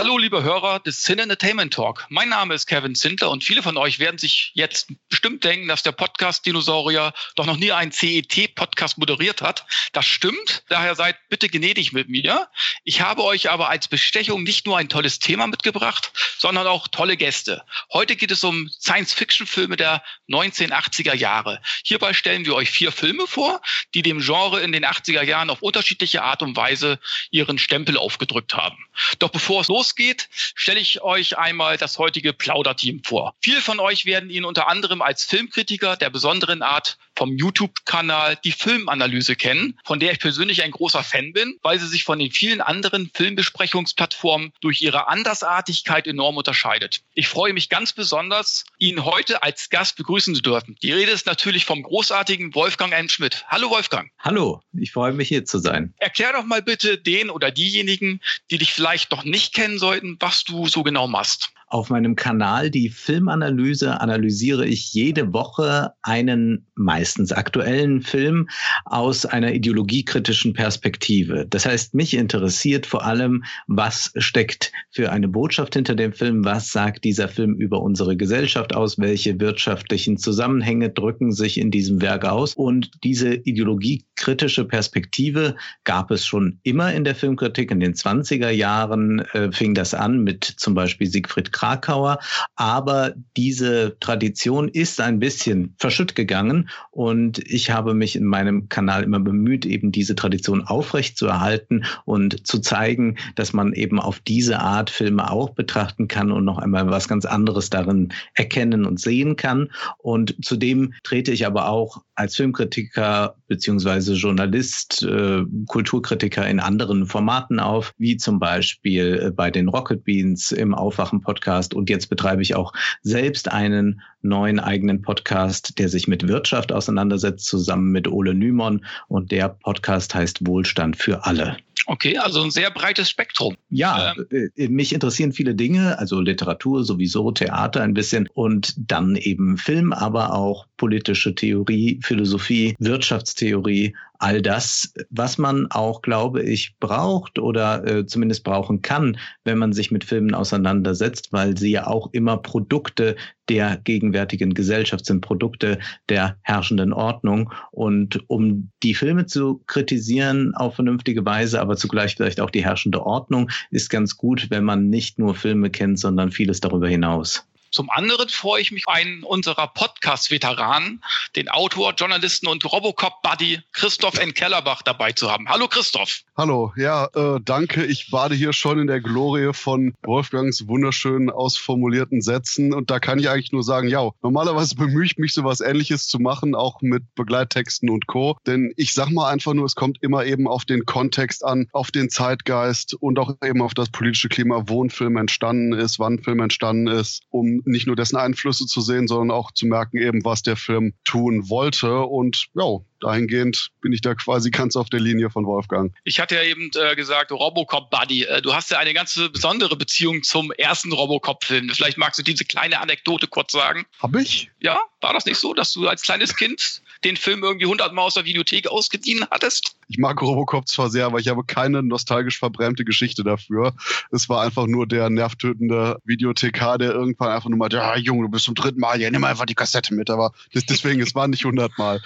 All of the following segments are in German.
Hallo, liebe Hörer des Sin Entertainment Talk. Mein Name ist Kevin Zindler und viele von euch werden sich jetzt bestimmt denken, dass der Podcast Dinosaurier doch noch nie einen CET-Podcast moderiert hat. Das stimmt. Daher seid bitte gnädig mit mir. Ich habe euch aber als Bestechung nicht nur ein tolles Thema mitgebracht, sondern auch tolle Gäste. Heute geht es um Science-Fiction-Filme der 1980er Jahre. Hierbei stellen wir euch vier Filme vor, die dem Genre in den 80er Jahren auf unterschiedliche Art und Weise ihren Stempel aufgedrückt haben. Doch bevor es los losgeht, stelle ich euch einmal das heutige Plauderteam vor. Viele von euch werden ihn unter anderem als Filmkritiker der besonderen Art vom YouTube-Kanal die Filmanalyse kennen, von der ich persönlich ein großer Fan bin, weil sie sich von den vielen anderen Filmbesprechungsplattformen durch ihre Andersartigkeit enorm unterscheidet. Ich freue mich ganz besonders, ihn heute als Gast begrüßen zu dürfen. Die Rede ist natürlich vom großartigen Wolfgang M. Schmidt. Hallo Wolfgang. Hallo, ich freue mich hier zu sein. Erklär doch mal bitte den oder diejenigen, die dich vielleicht noch nicht kennen sollten, was du so genau machst. Auf meinem Kanal die Filmanalyse analysiere ich jede Woche einen meistens aktuellen Film aus einer ideologiekritischen Perspektive. Das heißt, mich interessiert vor allem, was steckt für eine Botschaft hinter dem Film, was sagt dieser Film über unsere Gesellschaft aus, welche wirtschaftlichen Zusammenhänge drücken sich in diesem Werk aus. Und diese ideologiekritische Perspektive gab es schon immer in der Filmkritik. In den 20er Jahren äh, fing das an mit zum Beispiel Siegfried Krakauer. Aber diese Tradition ist ein bisschen verschütt gegangen und ich habe mich in meinem Kanal immer bemüht, eben diese Tradition aufrechtzuerhalten und zu zeigen, dass man eben auf diese Art Filme auch betrachten kann und noch einmal was ganz anderes darin erkennen und sehen kann. Und zudem trete ich aber auch als Filmkritiker beziehungsweise Journalist, äh, Kulturkritiker in anderen Formaten auf, wie zum Beispiel äh, bei den Rocket Beans im Aufwachen-Podcast Podcast und jetzt betreibe ich auch selbst einen neuen eigenen Podcast, der sich mit Wirtschaft auseinandersetzt, zusammen mit Ole Nymon und der Podcast heißt Wohlstand für alle. Okay, also ein sehr breites Spektrum. Ja, ähm. Äh, mich interessieren viele Dinge, also Literatur sowieso, Theater ein bisschen und dann eben Film, aber auch politische Theorie, Philosophie, Wirtschaftstheorie, all das, was man auch, glaube ich, braucht oder äh, zumindest brauchen kann, wenn man sich mit Filmen auseinandersetzt, weil sie ja auch immer Produkte der gegenwärtigen Gesellschaft sind, Produkte der herrschenden Ordnung. Und um die Filme zu kritisieren auf vernünftige Weise, aber zugleich vielleicht auch die herrschende Ordnung, ist ganz gut, wenn man nicht nur Filme kennt, sondern vieles darüber hinaus. Zum anderen freue ich mich, einen unserer Podcast-Veteranen, den Autor, Journalisten und Robocop-Buddy Christoph N. Kellerbach dabei zu haben. Hallo Christoph. Hallo, ja, äh, danke. Ich bade hier schon in der Glorie von Wolfgangs wunderschönen ausformulierten Sätzen und da kann ich eigentlich nur sagen, ja, normalerweise bemühe ich mich, sowas ähnliches zu machen, auch mit Begleittexten und Co. Denn ich sag mal einfach nur, es kommt immer eben auf den Kontext an, auf den Zeitgeist und auch eben auf das politische Klima, wo ein Film entstanden ist, wann ein Film entstanden ist, um nicht nur dessen Einflüsse zu sehen, sondern auch zu merken eben, was der Film tun wollte. Und ja, dahingehend bin ich da quasi ganz auf der Linie von Wolfgang. Ich hatte ja eben äh, gesagt, Robocop Buddy. Äh, du hast ja eine ganz besondere Beziehung zum ersten Robocop-Film. Vielleicht magst du diese kleine Anekdote kurz sagen. Hab ich? Ja, war das nicht so, dass du als kleines Kind den Film irgendwie hundertmal aus der Videothek ausgedient hattest? Ich mag Robocop zwar sehr, aber ich habe keine nostalgisch verbrämte Geschichte dafür. Es war einfach nur der nervtötende Videothekar, der irgendwann einfach nur mal, ja, Junge, du bist zum dritten Mal, ja, nimm einfach die Kassette mit. Aber deswegen, es war nicht hundertmal.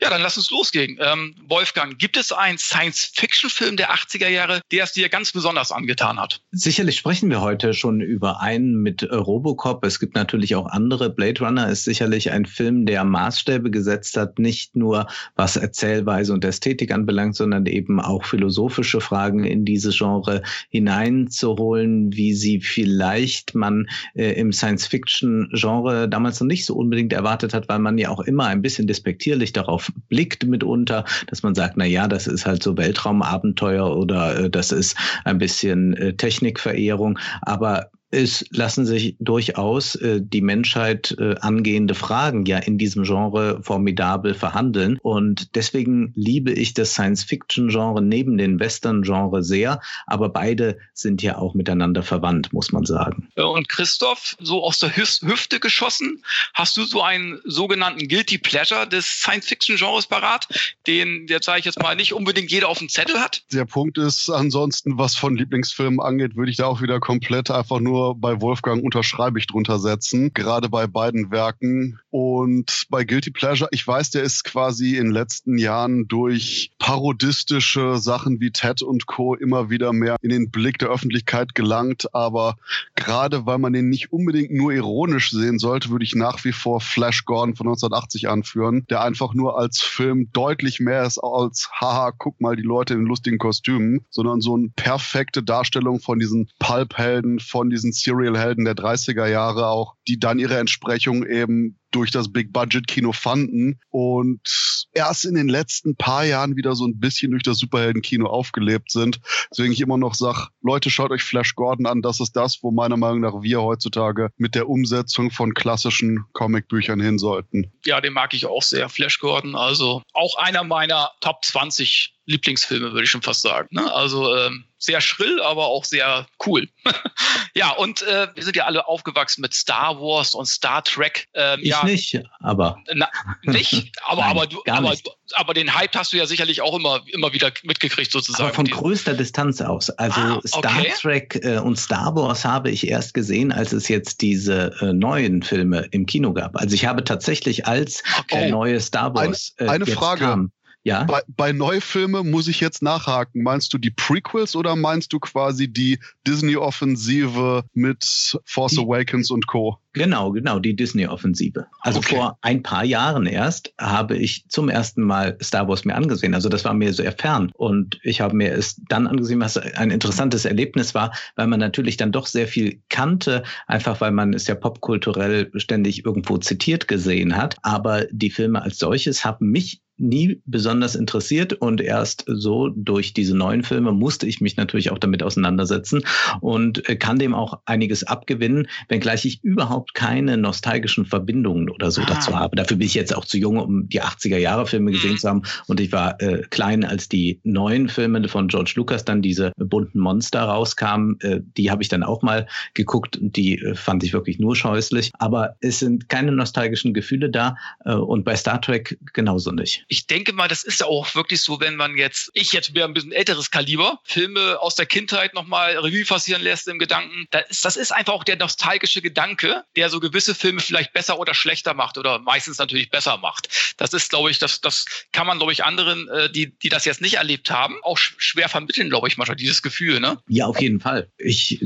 Ja, dann lass uns losgehen. Ähm, Wolfgang, gibt es einen Science-Fiction-Film der 80er Jahre, der es dir ganz besonders angetan hat? Sicherlich sprechen wir heute schon über einen mit Robocop. Es gibt natürlich auch andere. Blade Runner ist sicherlich ein Film, der Maßstäbe gesetzt hat, nicht nur was Erzählweise und Ästhetik anbelangt, sondern eben auch philosophische Fragen in dieses Genre hineinzuholen, wie sie vielleicht man äh, im Science-Fiction-Genre damals noch nicht so unbedingt erwartet hat, weil man ja auch immer ein bisschen despektierlich darauf blickt mitunter, dass man sagt, na ja, das ist halt so Weltraumabenteuer oder äh, das ist ein bisschen äh, Technikverehrung. Aber es lassen sich durchaus äh, die Menschheit äh, angehende Fragen ja in diesem Genre formidabel verhandeln. Und deswegen liebe ich das Science-Fiction-Genre neben den Western-Genre sehr. Aber beide sind ja auch miteinander verwandt, muss man sagen. Und Christoph, so aus der Hüfte geschossen, hast du so einen sogenannten Guilty Pleasure des Science-Fiction-Genres parat, den, jetzt sage ich jetzt mal, nicht unbedingt jeder auf dem Zettel hat? Der Punkt ist ansonsten, was von Lieblingsfilmen angeht, würde ich da auch wieder komplett einfach nur nur bei Wolfgang unterschreibe ich drunter setzen, gerade bei beiden Werken. Und bei Guilty Pleasure, ich weiß, der ist quasi in den letzten Jahren durch parodistische Sachen wie Ted und Co. immer wieder mehr in den Blick der Öffentlichkeit gelangt. Aber gerade weil man den nicht unbedingt nur ironisch sehen sollte, würde ich nach wie vor Flash Gordon von 1980 anführen, der einfach nur als Film deutlich mehr ist als, haha, guck mal die Leute in lustigen Kostümen, sondern so eine perfekte Darstellung von diesen Pulp-Helden, von diesen Serial-Helden der 30er Jahre auch, die dann ihre Entsprechung eben durch das Big-Budget-Kino fanden und erst in den letzten paar Jahren wieder so ein bisschen durch das Superhelden-Kino aufgelebt sind. Deswegen ich immer noch sage, Leute, schaut euch Flash Gordon an. Das ist das, wo meiner Meinung nach wir heutzutage mit der Umsetzung von klassischen Comicbüchern hin sollten. Ja, den mag ich auch sehr, Flash Gordon. Also auch einer meiner Top 20 Lieblingsfilme, würde ich schon fast sagen. Ne? Also ähm, sehr schrill, aber auch sehr cool. ja, und äh, wir sind ja alle aufgewachsen mit Star Wars und Star Trek. Ähm, ich ja, nicht, aber. Na, nicht? Aber, Nein, aber, du, aber, nicht. aber den Hype hast du ja sicherlich auch immer, immer wieder mitgekriegt, sozusagen. Aber von größter Distanz aus. Also ah, okay. Star Trek äh, und Star Wars habe ich erst gesehen, als es jetzt diese äh, neuen Filme im Kino gab. Also ich habe tatsächlich als okay. neue Star Wars. Eine, eine Frage. Kam, ja. Bei, bei Neufilme muss ich jetzt nachhaken. Meinst du die Prequels oder meinst du quasi die Disney-Offensive mit Force die, Awakens und Co.? Genau, genau, die Disney-Offensive. Also okay. vor ein paar Jahren erst habe ich zum ersten Mal Star Wars mir angesehen. Also das war mir sehr fern. Und ich habe mir es dann angesehen, was ein interessantes Erlebnis war, weil man natürlich dann doch sehr viel kannte, einfach weil man es ja popkulturell ständig irgendwo zitiert gesehen hat. Aber die Filme als solches haben mich nie besonders interessiert und erst so durch diese neuen Filme musste ich mich natürlich auch damit auseinandersetzen und äh, kann dem auch einiges abgewinnen, wenngleich ich überhaupt keine nostalgischen Verbindungen oder so ah. dazu habe. Dafür bin ich jetzt auch zu jung, um die 80er Jahre Filme gesehen mhm. zu haben und ich war äh, klein, als die neuen Filme von George Lucas dann diese bunten Monster rauskamen. Äh, die habe ich dann auch mal geguckt und die äh, fand ich wirklich nur scheußlich. Aber es sind keine nostalgischen Gefühle da äh, und bei Star Trek genauso nicht ich denke mal, das ist ja auch wirklich so, wenn man jetzt, ich jetzt wäre ein bisschen älteres Kaliber, Filme aus der Kindheit nochmal Revue passieren lässt im Gedanken. Das ist, das ist einfach auch der nostalgische Gedanke, der so gewisse Filme vielleicht besser oder schlechter macht oder meistens natürlich besser macht. Das ist, glaube ich, das, das kann man, glaube ich, anderen, äh, die, die das jetzt nicht erlebt haben, auch schwer vermitteln, glaube ich, manchmal, dieses Gefühl. Ne? Ja, auf jeden Fall. Ich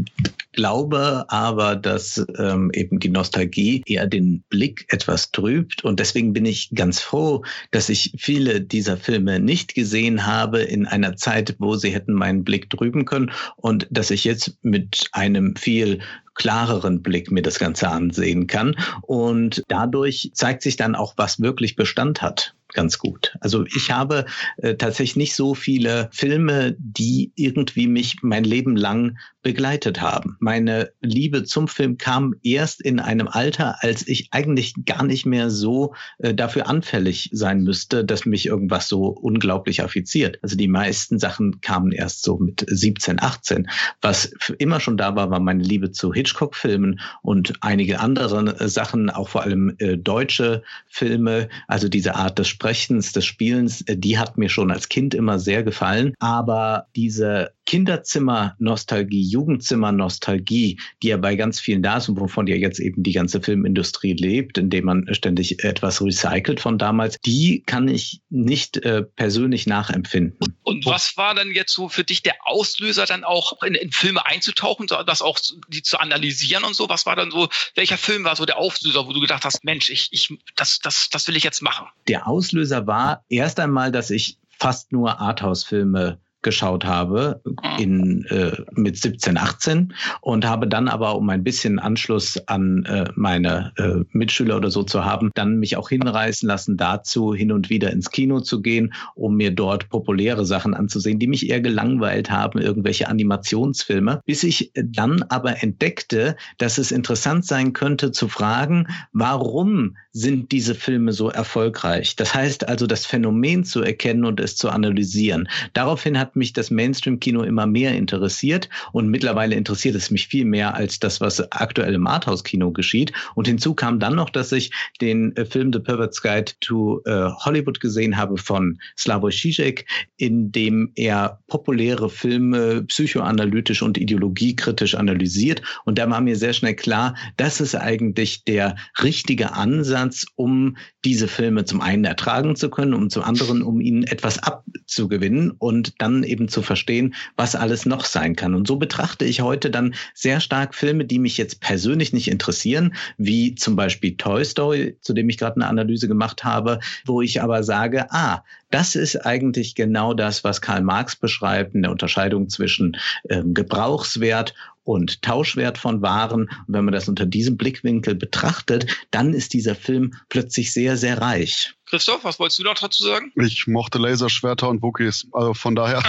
glaube aber, dass ähm, eben die Nostalgie eher den Blick etwas trübt. Und deswegen bin ich ganz froh, dass ich viele dieser Filme nicht gesehen habe in einer Zeit, wo sie hätten meinen Blick trüben können und dass ich jetzt mit einem viel klareren Blick mir das Ganze ansehen kann. Und dadurch zeigt sich dann auch, was wirklich Bestand hat ganz gut. Also ich habe äh, tatsächlich nicht so viele Filme, die irgendwie mich mein Leben lang begleitet haben. Meine Liebe zum Film kam erst in einem Alter, als ich eigentlich gar nicht mehr so äh, dafür anfällig sein müsste, dass mich irgendwas so unglaublich affiziert. Also die meisten Sachen kamen erst so mit 17, 18. Was immer schon da war, war meine Liebe zu Hitchcock-Filmen und einige andere äh, Sachen, auch vor allem äh, deutsche Filme, also diese Art des Sprechens, des Spielens, äh, die hat mir schon als Kind immer sehr gefallen. Aber diese Kinderzimmer-Nostalgie, Jugendzimmer-Nostalgie, die ja bei ganz vielen da ist und wovon ja jetzt eben die ganze Filmindustrie lebt, indem man ständig etwas recycelt von damals, die kann ich nicht äh, persönlich nachempfinden. Und, was war dann jetzt so für dich der Auslöser, dann auch in, in Filme einzutauchen, das auch die zu analysieren und so? Was war dann so, welcher Film war so der Auslöser, wo du gedacht hast, Mensch, ich, ich, das, das, das will ich jetzt machen? Der Auslöser war erst einmal, dass ich fast nur Arthouse-Filme geschaut habe in, äh, mit 17, 18 und habe dann aber, um ein bisschen Anschluss an äh, meine äh, Mitschüler oder so zu haben, dann mich auch hinreißen lassen dazu, hin und wieder ins Kino zu gehen, um mir dort populäre Sachen anzusehen, die mich eher gelangweilt haben, irgendwelche Animationsfilme, bis ich dann aber entdeckte, dass es interessant sein könnte zu fragen, warum sind diese Filme so erfolgreich? Das heißt also, das Phänomen zu erkennen und es zu analysieren. Daraufhin hat mich das Mainstream-Kino immer mehr interessiert und mittlerweile interessiert es mich viel mehr als das, was aktuell im Arthouse-Kino geschieht. Und hinzu kam dann noch, dass ich den äh, Film The Pervert's Guide to äh, Hollywood gesehen habe von Slavoj Žižek, in dem er populäre Filme psychoanalytisch und ideologiekritisch analysiert. Und da war mir sehr schnell klar, das ist eigentlich der richtige Ansatz, um diese Filme zum einen ertragen zu können, um zum anderen, um ihnen etwas abzugewinnen und dann eben zu verstehen, was alles noch sein kann. Und so betrachte ich heute dann sehr stark Filme, die mich jetzt persönlich nicht interessieren, wie zum Beispiel Toy Story, zu dem ich gerade eine Analyse gemacht habe, wo ich aber sage, ah, das ist eigentlich genau das, was Karl Marx beschreibt, in der Unterscheidung zwischen ähm, Gebrauchswert und Tauschwert von Waren. Und wenn man das unter diesem Blickwinkel betrachtet, dann ist dieser Film plötzlich sehr, sehr reich. Christoph, was wolltest du noch dazu sagen? Ich mochte Laserschwerter und Wookies. Also von daher,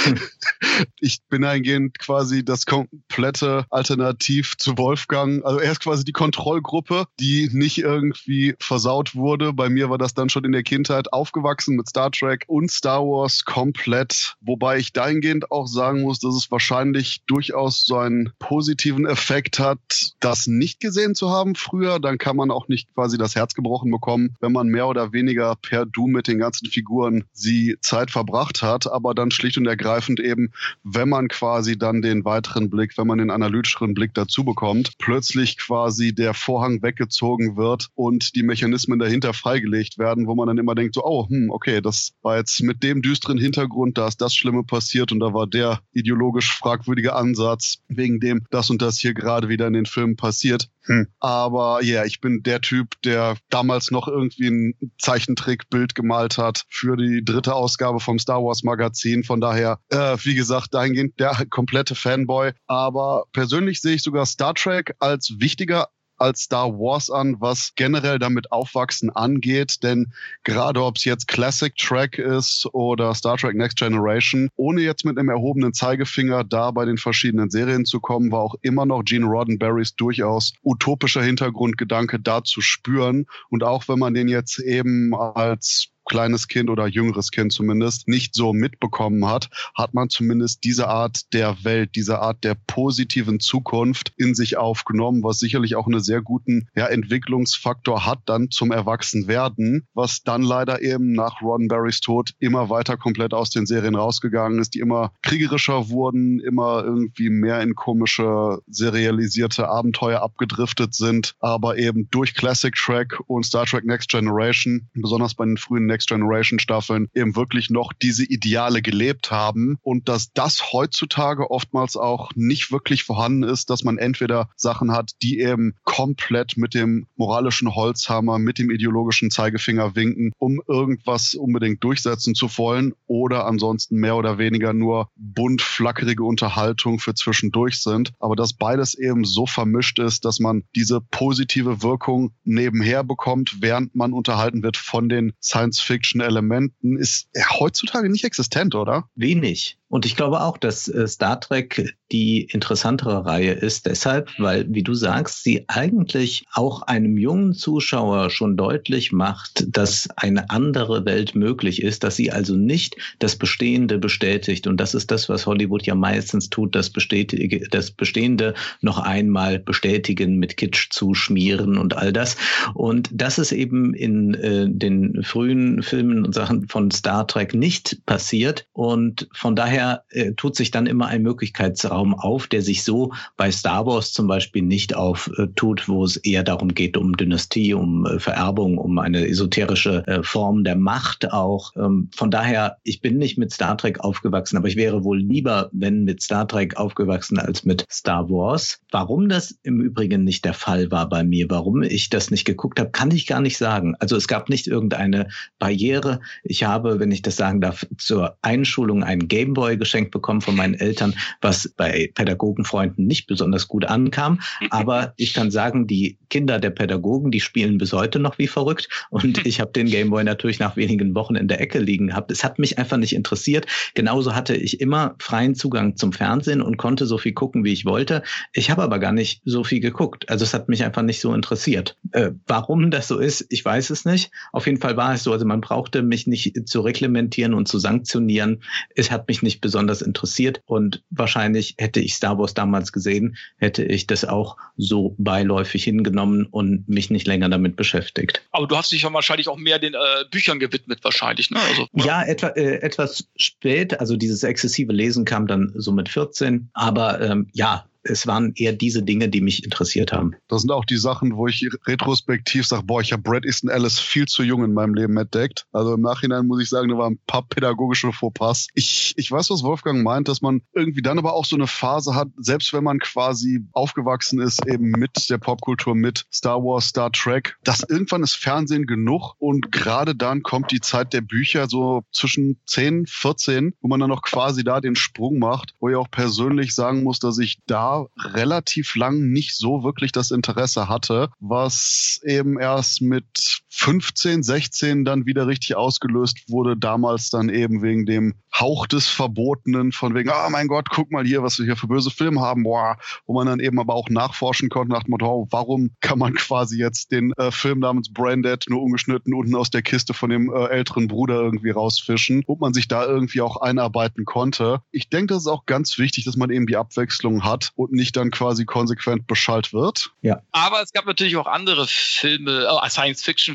ich bin eingehend quasi das komplette Alternativ zu Wolfgang. Also er ist quasi die Kontrollgruppe, die nicht irgendwie versaut wurde. Bei mir war das dann schon in der Kindheit aufgewachsen mit Star Trek und Star Wars komplett. Wobei ich dahingehend auch sagen muss, dass es wahrscheinlich durchaus so einen positiven Effekt hat, das nicht gesehen zu haben früher. Dann kann man auch nicht quasi das Herz gebrochen bekommen, wenn man mehr mehr oder weniger per Doom mit den ganzen Figuren sie Zeit verbracht hat, aber dann schlicht und ergreifend eben, wenn man quasi dann den weiteren Blick, wenn man den analytischeren Blick dazu bekommt, plötzlich quasi der Vorhang weggezogen wird und die Mechanismen dahinter freigelegt werden, wo man dann immer denkt, so, oh, hm, okay, das war jetzt mit dem düsteren Hintergrund, da ist das Schlimme passiert und da war der ideologisch fragwürdige Ansatz, wegen dem das und das hier gerade wieder in den Filmen passiert. Hm. Aber ja, yeah, ich bin der Typ, der damals noch irgendwie ein Zeichentrickbild gemalt hat für die dritte Ausgabe vom Star Wars Magazin. Von daher, äh, wie gesagt, dahingehend der komplette Fanboy. Aber persönlich sehe ich sogar Star Trek als wichtiger als Star Wars an, was generell damit Aufwachsen angeht. Denn gerade ob es jetzt Classic Track ist oder Star Trek Next Generation, ohne jetzt mit einem erhobenen Zeigefinger da bei den verschiedenen Serien zu kommen, war auch immer noch Gene Roddenberrys durchaus utopischer Hintergrundgedanke da zu spüren. Und auch wenn man den jetzt eben als kleines Kind oder jüngeres Kind zumindest nicht so mitbekommen hat, hat man zumindest diese Art der Welt, diese Art der positiven Zukunft in sich aufgenommen, was sicherlich auch einen sehr guten ja, Entwicklungsfaktor hat dann zum Erwachsenwerden, was dann leider eben nach Ron Barrys Tod immer weiter komplett aus den Serien rausgegangen ist, die immer kriegerischer wurden, immer irgendwie mehr in komische serialisierte Abenteuer abgedriftet sind, aber eben durch Classic Track und Star Trek Next Generation, besonders bei den frühen Next Next Generation Staffeln eben wirklich noch diese Ideale gelebt haben und dass das heutzutage oftmals auch nicht wirklich vorhanden ist, dass man entweder Sachen hat, die eben komplett mit dem moralischen Holzhammer, mit dem ideologischen Zeigefinger winken, um irgendwas unbedingt durchsetzen zu wollen oder ansonsten mehr oder weniger nur bunt flackerige Unterhaltung für zwischendurch sind, aber dass beides eben so vermischt ist, dass man diese positive Wirkung nebenher bekommt, während man unterhalten wird von den Science Science-Fiction-Elementen ist heutzutage nicht existent, oder? Wenig. Und ich glaube auch, dass äh, Star Trek die interessantere Reihe ist, deshalb, weil, wie du sagst, sie eigentlich auch einem jungen Zuschauer schon deutlich macht, dass eine andere Welt möglich ist, dass sie also nicht das Bestehende bestätigt. Und das ist das, was Hollywood ja meistens tut, das, Bestätige, das Bestehende noch einmal bestätigen, mit Kitsch zuschmieren und all das. Und das ist eben in äh, den frühen Filmen und Sachen von Star Trek nicht passiert. Und von daher daher äh, tut sich dann immer ein Möglichkeitsraum auf, der sich so bei Star Wars zum Beispiel nicht auftut, wo es eher darum geht, um Dynastie, um äh, Vererbung, um eine esoterische äh, Form der Macht auch. Ähm, von daher, ich bin nicht mit Star Trek aufgewachsen, aber ich wäre wohl lieber, wenn mit Star Trek aufgewachsen als mit Star Wars. Warum das im Übrigen nicht der Fall war bei mir, warum ich das nicht geguckt habe, kann ich gar nicht sagen. Also es gab nicht irgendeine Barriere. Ich habe, wenn ich das sagen darf, zur Einschulung einen Gameboy geschenkt bekommen von meinen Eltern, was bei Pädagogenfreunden nicht besonders gut ankam. Aber ich kann sagen, die Kinder der Pädagogen, die spielen bis heute noch wie verrückt. Und ich habe den Gameboy natürlich nach wenigen Wochen in der Ecke liegen gehabt. Es hat mich einfach nicht interessiert. Genauso hatte ich immer freien Zugang zum Fernsehen und konnte so viel gucken, wie ich wollte. Ich habe aber gar nicht so viel geguckt. Also es hat mich einfach nicht so interessiert. Äh, warum das so ist, ich weiß es nicht. Auf jeden Fall war es so. Also man brauchte mich nicht zu reglementieren und zu sanktionieren. Es hat mich nicht besonders interessiert und wahrscheinlich hätte ich Star Wars damals gesehen, hätte ich das auch so beiläufig hingenommen und mich nicht länger damit beschäftigt. Aber du hast dich ja wahrscheinlich auch mehr den äh, Büchern gewidmet, wahrscheinlich, ne? Also, ja, etwa, äh, etwas spät. Also dieses exzessive Lesen kam dann so mit 14. Aber ähm, ja, es waren eher diese Dinge, die mich interessiert haben. Das sind auch die Sachen, wo ich retrospektiv sage, boah, ich habe Brad Easton Ellis viel zu jung in meinem Leben entdeckt. Also im Nachhinein muss ich sagen, da waren ein paar pädagogische Fauxpas. Ich, ich weiß, was Wolfgang meint, dass man irgendwie dann aber auch so eine Phase hat, selbst wenn man quasi aufgewachsen ist, eben mit der Popkultur, mit Star Wars, Star Trek, dass irgendwann ist Fernsehen genug und gerade dann kommt die Zeit der Bücher so zwischen 10, 14, wo man dann noch quasi da den Sprung macht, wo ich auch persönlich sagen muss, dass ich da relativ lang nicht so wirklich das Interesse hatte, was eben erst mit 15, 16 dann wieder richtig ausgelöst wurde, damals dann eben wegen dem Hauch des Verbotenen, von wegen, ah oh mein Gott, guck mal hier, was wir hier für böse Filme haben, boah, wo man dann eben aber auch nachforschen konnte nach dem Motto, oh, warum kann man quasi jetzt den äh, Film namens Branded nur ungeschnitten unten aus der Kiste von dem äh, älteren Bruder irgendwie rausfischen, ob man sich da irgendwie auch einarbeiten konnte. Ich denke, das ist auch ganz wichtig, dass man eben die Abwechslung hat und nicht dann quasi konsequent beschallt wird. Ja. Aber es gab natürlich auch andere Filme, äh,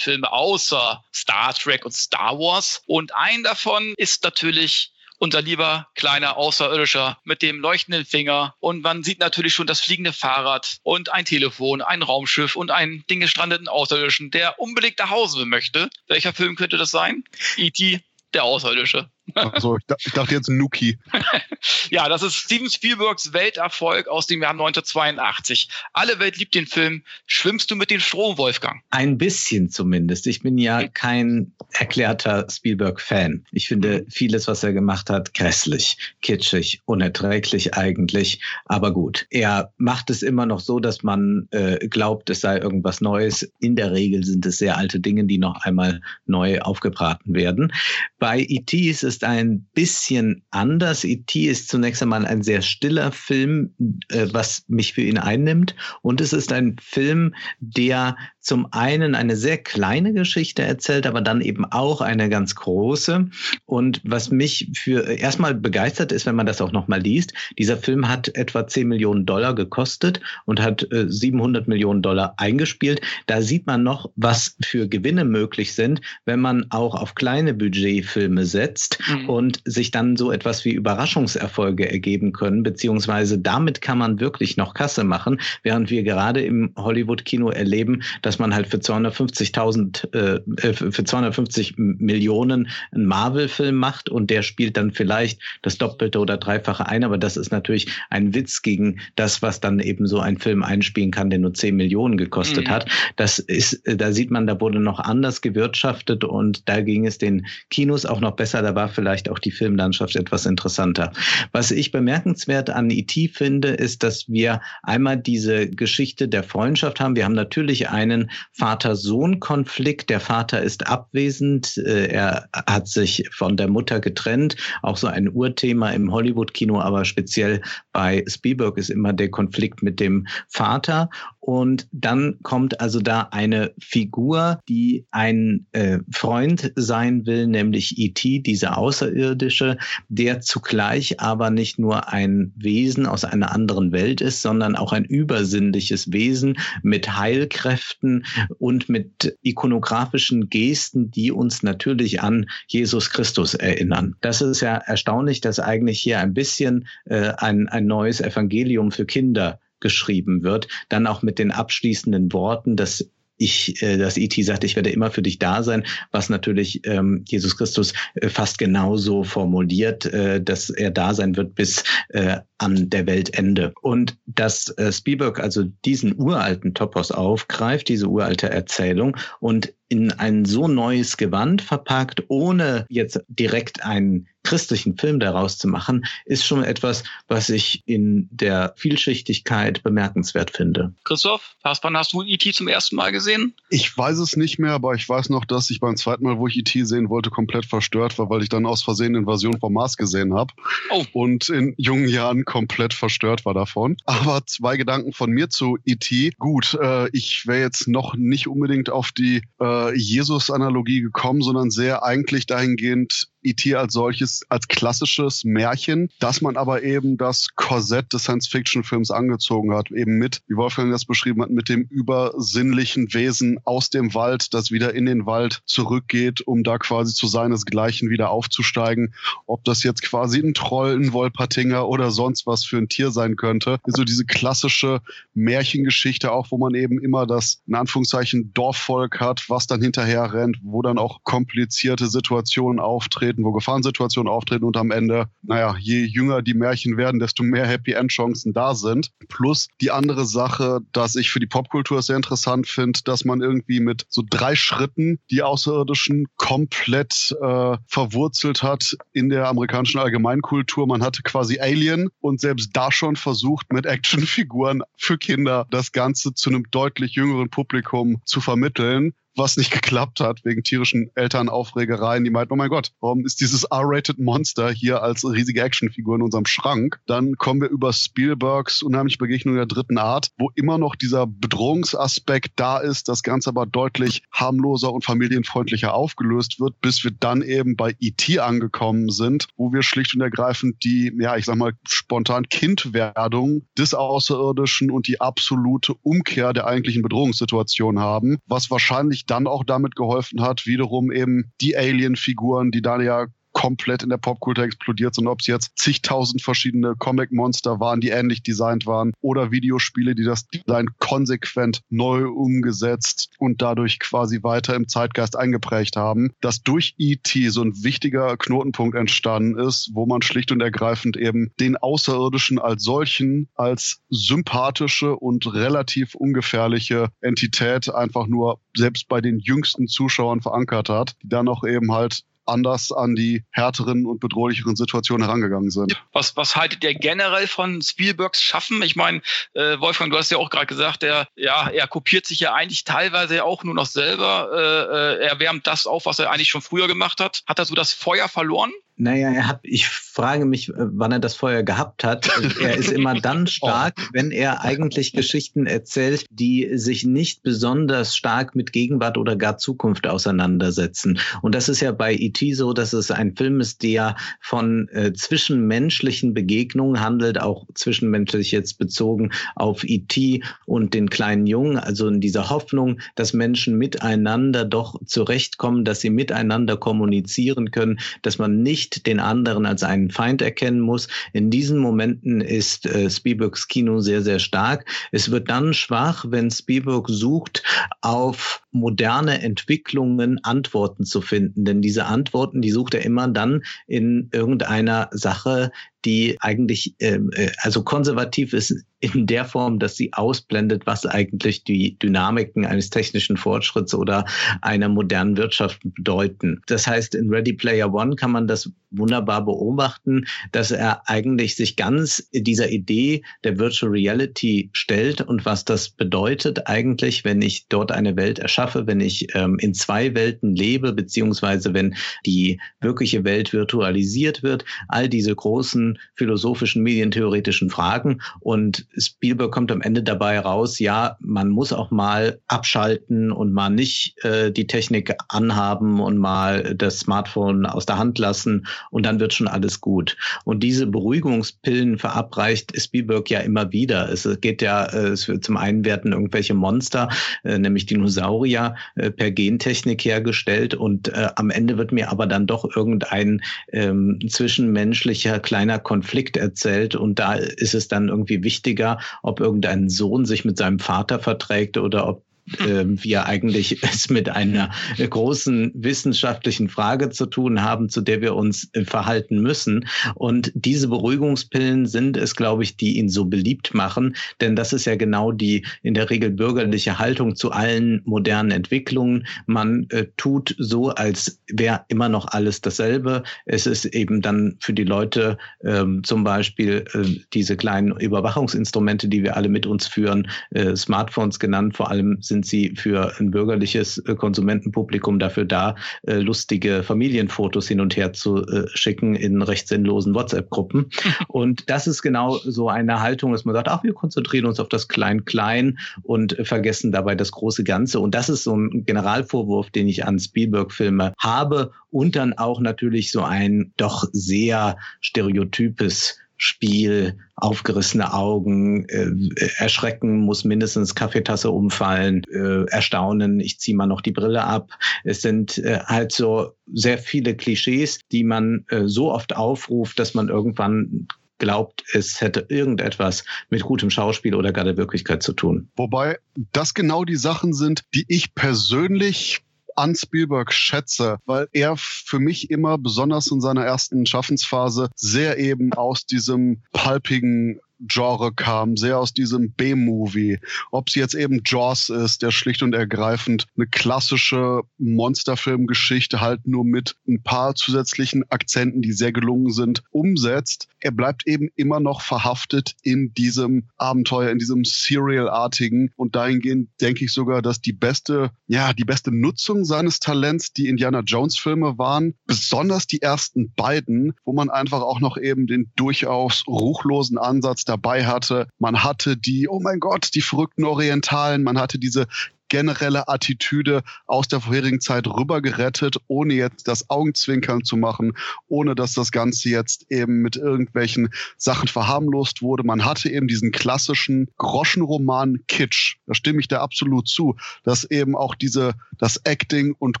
Science-Fiction-Filme außer Star Trek und Star Wars. Und ein davon ist natürlich unser lieber kleiner Außerirdischer mit dem leuchtenden Finger. Und man sieht natürlich schon das fliegende Fahrrad und ein Telefon, ein Raumschiff und einen gestrandeten Außerirdischen, der unbedingt nach Hause möchte. Welcher Film könnte das sein? E.T., der Außerirdische. Also ich, ich, dachte jetzt Nuki. ja, das ist Steven Spielbergs Welterfolg aus dem Jahr 1982. Alle Welt liebt den Film. Schwimmst du mit dem Strom, Wolfgang? Ein bisschen zumindest. Ich bin ja kein erklärter Spielberg-Fan. Ich finde vieles, was er gemacht hat, grässlich, kitschig, unerträglich eigentlich. Aber gut, er macht es immer noch so, dass man äh, glaubt, es sei irgendwas Neues. In der Regel sind es sehr alte Dinge, die noch einmal neu aufgebraten werden. Bei E.T. ist es ist ein bisschen anders. E.T. ist zunächst einmal ein sehr stiller Film, äh, was mich für ihn einnimmt. Und es ist ein Film, der zum einen eine sehr kleine Geschichte erzählt, aber dann eben auch eine ganz große. Und was mich für erstmal begeistert ist, wenn man das auch nochmal liest, dieser Film hat etwa 10 Millionen Dollar gekostet und hat äh, 700 Millionen Dollar eingespielt. Da sieht man noch, was für Gewinne möglich sind, wenn man auch auf kleine Budgetfilme setzt mhm. und sich dann so etwas wie Überraschungserfolge ergeben können, beziehungsweise damit kann man wirklich noch Kasse machen, während wir gerade im Hollywood-Kino erleben, dass dass man halt für 250.000, äh, äh für 250 Millionen einen Marvel-Film macht und der spielt dann vielleicht das Doppelte oder Dreifache ein, aber das ist natürlich ein Witz gegen das, was dann eben so ein Film einspielen kann, der nur 10 Millionen gekostet mhm. hat. Das ist, da sieht man, da wurde noch anders gewirtschaftet und da ging es den Kinos auch noch besser. Da war vielleicht auch die Filmlandschaft etwas interessanter. Was ich bemerkenswert an E.T. finde, ist, dass wir einmal diese Geschichte der Freundschaft haben. Wir haben natürlich einen Vater-Sohn-Konflikt. Der Vater ist abwesend, äh, er hat sich von der Mutter getrennt. Auch so ein Urthema im Hollywood-Kino, aber speziell bei Spielberg ist immer der Konflikt mit dem Vater. Und dann kommt also da eine Figur, die ein äh, Freund sein will, nämlich E.T., dieser Außerirdische, der zugleich aber nicht nur ein Wesen aus einer anderen Welt ist, sondern auch ein übersinnliches Wesen mit Heilkräften und mit ikonografischen Gesten, die uns natürlich an Jesus Christus erinnern. Das ist ja erstaunlich, dass eigentlich hier ein bisschen äh, ein, ein neues Evangelium für Kinder geschrieben wird, dann auch mit den abschließenden Worten, dass ich, äh, dass E.T. sagt, ich werde immer für dich da sein, was natürlich ähm, Jesus Christus äh, fast genauso formuliert, äh, dass er da sein wird bis äh, an der Weltende. Und dass äh, Spielberg also diesen uralten Topos aufgreift, diese uralte Erzählung und in ein so neues Gewand verpackt, ohne jetzt direkt einen christlichen Film daraus zu machen, ist schon etwas, was ich in der Vielschichtigkeit bemerkenswert finde. Christoph, wann hast du E.T. zum ersten Mal gesehen? Ich weiß es nicht mehr, aber ich weiß noch, dass ich beim zweiten Mal, wo ich E.T. sehen wollte, komplett verstört war, weil ich dann aus Versehen Invasion vom Mars gesehen habe. Oh. Und in jungen Jahren komplett verstört war davon. Aber zwei Gedanken von mir zu E.T. Gut, äh, ich wäre jetzt noch nicht unbedingt auf die äh, Jesus-Analogie gekommen, sondern sehr eigentlich dahingehend, E.T. als solches, als klassisches Märchen, dass man aber eben das Korsett des Science-Fiction-Films angezogen hat, eben mit, wie Wolfgang das beschrieben hat, mit dem übersinnlichen Wesen aus dem Wald, das wieder in den Wald zurückgeht, um da quasi zu seinesgleichen wieder aufzusteigen. Ob das jetzt quasi ein Troll, ein Wolpertinger oder sonst was für ein Tier sein könnte, ist so diese klassische Märchengeschichte auch, wo man eben immer das, in Anführungszeichen, Dorfvolk hat, was dann hinterher rennt, wo dann auch komplizierte Situationen auftreten auftreten, wo Gefahrensituationen auftreten und am Ende, naja, je jünger die Märchen werden, desto mehr Happy End Chancen da sind. Plus die andere Sache, dass ich für die Popkultur sehr interessant finde, dass man irgendwie mit so drei Schritten die Außerirdischen komplett äh, verwurzelt hat in der amerikanischen Allgemeinkultur. Man hatte quasi Alien und selbst da schon versucht, mit Actionfiguren für Kinder das Ganze zu einem deutlich jüngeren Publikum zu vermitteln was nicht geklappt hat wegen tierischen Elternaufregereien. Die meinten, oh mein Gott, warum ist dieses R-rated Monster hier als riesige Actionfigur in unserem Schrank? Dann kommen wir über Spielbergs unheimliche Begegnung der dritten Art, wo immer noch dieser Bedrohungsaspekt da ist, das Ganze aber deutlich harmloser und familienfreundlicher aufgelöst wird, bis wir dann eben bei E.T. angekommen sind, wo wir schlicht und ergreifend die, ja, ich sag mal, spontan Kindwerdung des Außerirdischen und die absolute Umkehr der eigentlichen Bedrohungssituation haben, was wahrscheinlich dann auch damit geholfen hat, wiederum eben die Alien-Figuren, die da ja komplett in der Popkultur explodiert sind, ob es jetzt zigtausend verschiedene Comic-Monster waren, die ähnlich designt waren, oder Videospiele, die das Design konsequent neu umgesetzt und dadurch quasi weiter im Zeitgeist eingeprägt haben, dass durch E.T. so ein wichtiger Knotenpunkt entstanden ist, wo man schlicht und ergreifend eben den Außerirdischen als solchen, als sympathische und relativ ungefährliche Entität einfach nur selbst bei den jüngsten Zuschauern verankert hat, die dann auch eben halt anders an die härteren und bedrohlicheren Situationen herangegangen sind. Was, was haltet ihr generell von Spielbergs Schaffen? Ich meine, äh, Wolfgang, du hast ja auch gerade gesagt, er, ja, er kopiert sich ja eigentlich teilweise auch nur noch selber. Äh, äh er wärmt das auf, was er eigentlich schon früher gemacht hat. Hat er so das Feuer verloren? Naja, er hat, ich frage mich, äh, wann er das vorher gehabt hat. Er ist immer dann stark, oh. wenn er eigentlich Geschichten erzählt, die sich nicht besonders stark mit Gegenwart oder gar Zukunft auseinandersetzen. Und das ist ja bei E.T. so, dass es ein Film ist, der von äh, zwischenmenschlichen Begegnungen handelt, auch zwischenmenschlich jetzt bezogen auf E.T. und den kleinen Jungen. Also in dieser Hoffnung, dass Menschen miteinander doch zurechtkommen, dass sie miteinander kommunizieren können, dass man nicht nicht den anderen als einen Feind erkennen muss. In diesen Momenten ist äh, Spielbergs Kino sehr, sehr stark. Es wird dann schwach, wenn Spielberg sucht, auf moderne Entwicklungen Antworten zu finden. Denn diese Antworten, die sucht er immer dann in irgendeiner Sache, die eigentlich ähm, äh, also konservativ ist in der Form, dass sie ausblendet, was eigentlich die Dynamiken eines technischen Fortschritts oder einer modernen Wirtschaft bedeuten. Das heißt, in Ready Player One kann man das wunderbar beobachten, dass er eigentlich sich ganz dieser Idee der Virtual Reality stellt und was das bedeutet eigentlich, wenn ich dort eine Welt erschaffe, wenn ich ähm, in zwei Welten lebe, beziehungsweise wenn die wirkliche Welt virtualisiert wird. All diese großen philosophischen, medientheoretischen Fragen. Und Spielberg kommt am Ende dabei raus, ja, man muss auch mal abschalten und mal nicht äh, die Technik anhaben und mal das Smartphone aus der Hand lassen und dann wird schon alles gut. Und diese Beruhigungspillen verabreicht Spielberg ja immer wieder. Es geht ja, äh, es wird zum einen werden irgendwelche Monster, äh, nämlich Dinosaurier, äh, per Gentechnik hergestellt und äh, am Ende wird mir aber dann doch irgendein ähm, zwischenmenschlicher kleiner Konflikt erzählt und da ist es dann irgendwie wichtiger, ob irgendein Sohn sich mit seinem Vater verträgt oder ob äh, wir eigentlich es mit einer großen wissenschaftlichen Frage zu tun haben, zu der wir uns äh, verhalten müssen. Und diese Beruhigungspillen sind es, glaube ich, die ihn so beliebt machen, denn das ist ja genau die in der Regel bürgerliche Haltung zu allen modernen Entwicklungen. Man äh, tut so, als wäre immer noch alles dasselbe. Es ist eben dann für die Leute ähm, zum Beispiel äh, diese kleinen Überwachungsinstrumente, die wir alle mit uns führen, äh, Smartphones genannt, vor allem sind sie für ein bürgerliches äh, Konsumentenpublikum dafür da, äh, lustige Familienfotos hin und her zu äh, schicken in recht sinnlosen WhatsApp-Gruppen. Und das ist genau so eine Haltung, dass man sagt, ach, wir konzentrieren uns auf das Klein-Klein und vergessen dabei das große Ganze. Und das ist so ein Generalvorwurf, den ich an Spielberg-Filme habe und dann auch natürlich so ein doch sehr stereotypes Spiel, aufgerissene Augen, äh, erschrecken, muss mindestens Kaffeetasse umfallen, äh, erstaunen, ich ziehe mal noch die Brille ab. Es sind äh, halt so sehr viele Klischees, die man äh, so oft aufruft, dass man irgendwann glaubt, es hätte irgendetwas mit gutem Schauspiel oder gar der Wirklichkeit zu tun. Wobei das genau die Sachen sind, die ich persönlich an Spielberg schätze, weil er für mich immer besonders in seiner ersten Schaffensphase sehr eben aus diesem palpigen Genre kam, sehr aus diesem B-Movie. Ob es jetzt eben Jaws ist, der schlicht und ergreifend eine klassische Monsterfilmgeschichte halt nur mit ein paar zusätzlichen Akzenten, die sehr gelungen sind, umsetzt. Er bleibt eben immer noch verhaftet in diesem Abenteuer, in diesem Serial-artigen und dahingehend denke ich sogar, dass die beste, ja, die beste Nutzung seines Talents die Indiana Jones Filme waren, besonders die ersten beiden, wo man einfach auch noch eben den durchaus ruchlosen Ansatz dabei hatte. Man hatte die, oh mein Gott, die verrückten Orientalen, man hatte diese generelle Attitüde aus der vorherigen Zeit rübergerettet, ohne jetzt das Augenzwinkern zu machen, ohne dass das Ganze jetzt eben mit irgendwelchen Sachen verharmlost wurde. Man hatte eben diesen klassischen Groschenroman Kitsch. Da stimme ich da absolut zu, dass eben auch diese, das Acting und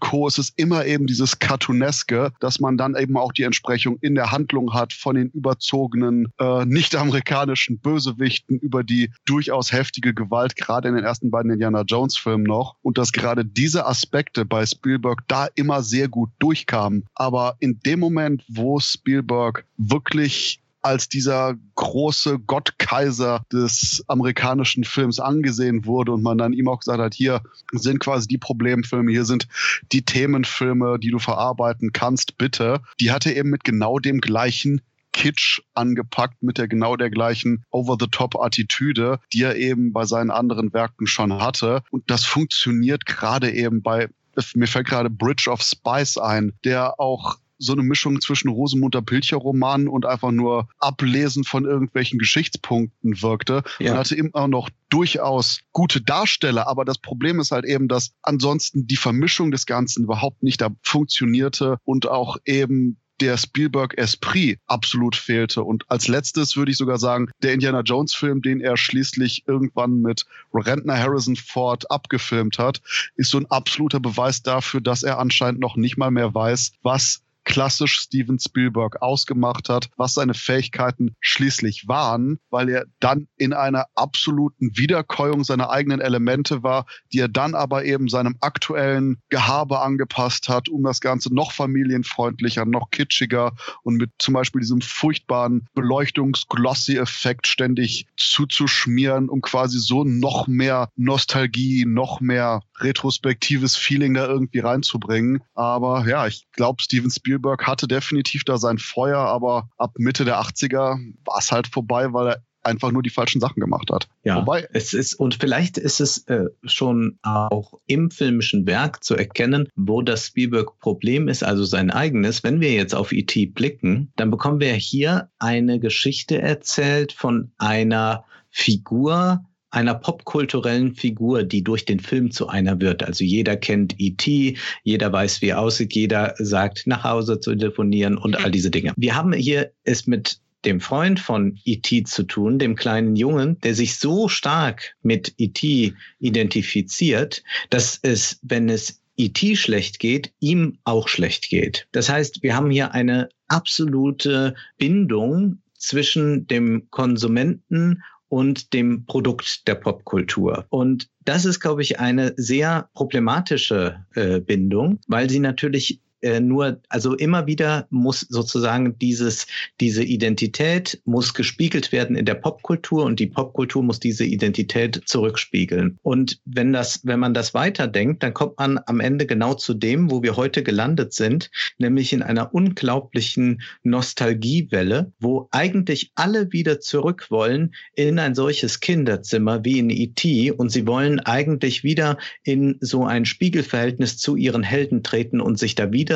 Co. Es ist immer eben dieses Cartooneske, dass man dann eben auch die Entsprechung in der Handlung hat von den überzogenen, äh, nicht-amerikanischen Bösewichten über die durchaus heftige Gewalt, gerade in den ersten beiden Indiana Jones Filmen Film noch und dass gerade diese Aspekte bei Spielberg da immer sehr gut durchkamen. Aber in dem Moment, wo Spielberg wirklich als dieser große Gottkaiser des amerikanischen Films angesehen wurde und man dann ihm auch gesagt hat, hier sind quasi die Problemfilme, hier sind die Themenfilme, die du verarbeiten kannst, bitte. Die hatte eben mit genau dem gleichen Kitsch angepackt mit der genau der gleichen Over-the-Top-Attitüde, die er eben bei seinen anderen Werken schon hatte. Und das funktioniert gerade eben bei, mir fällt gerade Bridge of Spice ein, der auch so eine Mischung zwischen Rosenmunter Pilcher Roman und einfach nur Ablesen von irgendwelchen Geschichtspunkten wirkte. Ja. Und hatte immer noch durchaus gute Darsteller, aber das Problem ist halt eben, dass ansonsten die Vermischung des Ganzen überhaupt nicht da funktionierte und auch eben der Spielberg-Esprit absolut fehlte. Und als letztes würde ich sogar sagen, der Indiana Jones-Film, den er schließlich irgendwann mit Rentner Harrison Ford abgefilmt hat, ist so ein absoluter Beweis dafür, dass er anscheinend noch nicht mal mehr weiß, was klassisch Steven Spielberg ausgemacht hat, was seine Fähigkeiten schließlich waren, weil er dann in einer absoluten Wiederkäuung seiner eigenen Elemente war, die er dann aber eben seinem aktuellen Gehabe angepasst hat, um das Ganze noch familienfreundlicher, noch kitschiger und mit zum Beispiel diesem furchtbaren Beleuchtungs-Glossy-Effekt ständig zuzuschmieren, um quasi so noch mehr Nostalgie, noch mehr retrospektives Feeling da irgendwie reinzubringen. Aber ja, ich glaube, Steven Spielberg Spielberg hatte definitiv da sein Feuer, aber ab Mitte der 80er war es halt vorbei, weil er einfach nur die falschen Sachen gemacht hat. Ja, Wobei, es ist, und vielleicht ist es äh, schon auch im filmischen Werk zu erkennen, wo das Spielberg-Problem ist, also sein eigenes. Wenn wir jetzt auf E.T. blicken, dann bekommen wir hier eine Geschichte erzählt von einer Figur, einer popkulturellen Figur, die durch den Film zu einer wird. Also jeder kennt E.T., jeder weiß, wie er aussieht, jeder sagt, nach Hause zu telefonieren und all diese Dinge. Wir haben hier es mit dem Freund von E.T. zu tun, dem kleinen Jungen, der sich so stark mit E.T. identifiziert, dass es, wenn es E.T. schlecht geht, ihm auch schlecht geht. Das heißt, wir haben hier eine absolute Bindung zwischen dem Konsumenten und dem Produkt der Popkultur. Und das ist, glaube ich, eine sehr problematische äh, Bindung, weil sie natürlich äh, nur, also immer wieder muss sozusagen dieses, diese Identität muss gespiegelt werden in der Popkultur und die Popkultur muss diese Identität zurückspiegeln. Und wenn das, wenn man das weiterdenkt, dann kommt man am Ende genau zu dem, wo wir heute gelandet sind, nämlich in einer unglaublichen Nostalgiewelle, wo eigentlich alle wieder zurück wollen in ein solches Kinderzimmer wie in E.T. und sie wollen eigentlich wieder in so ein Spiegelverhältnis zu ihren Helden treten und sich da wieder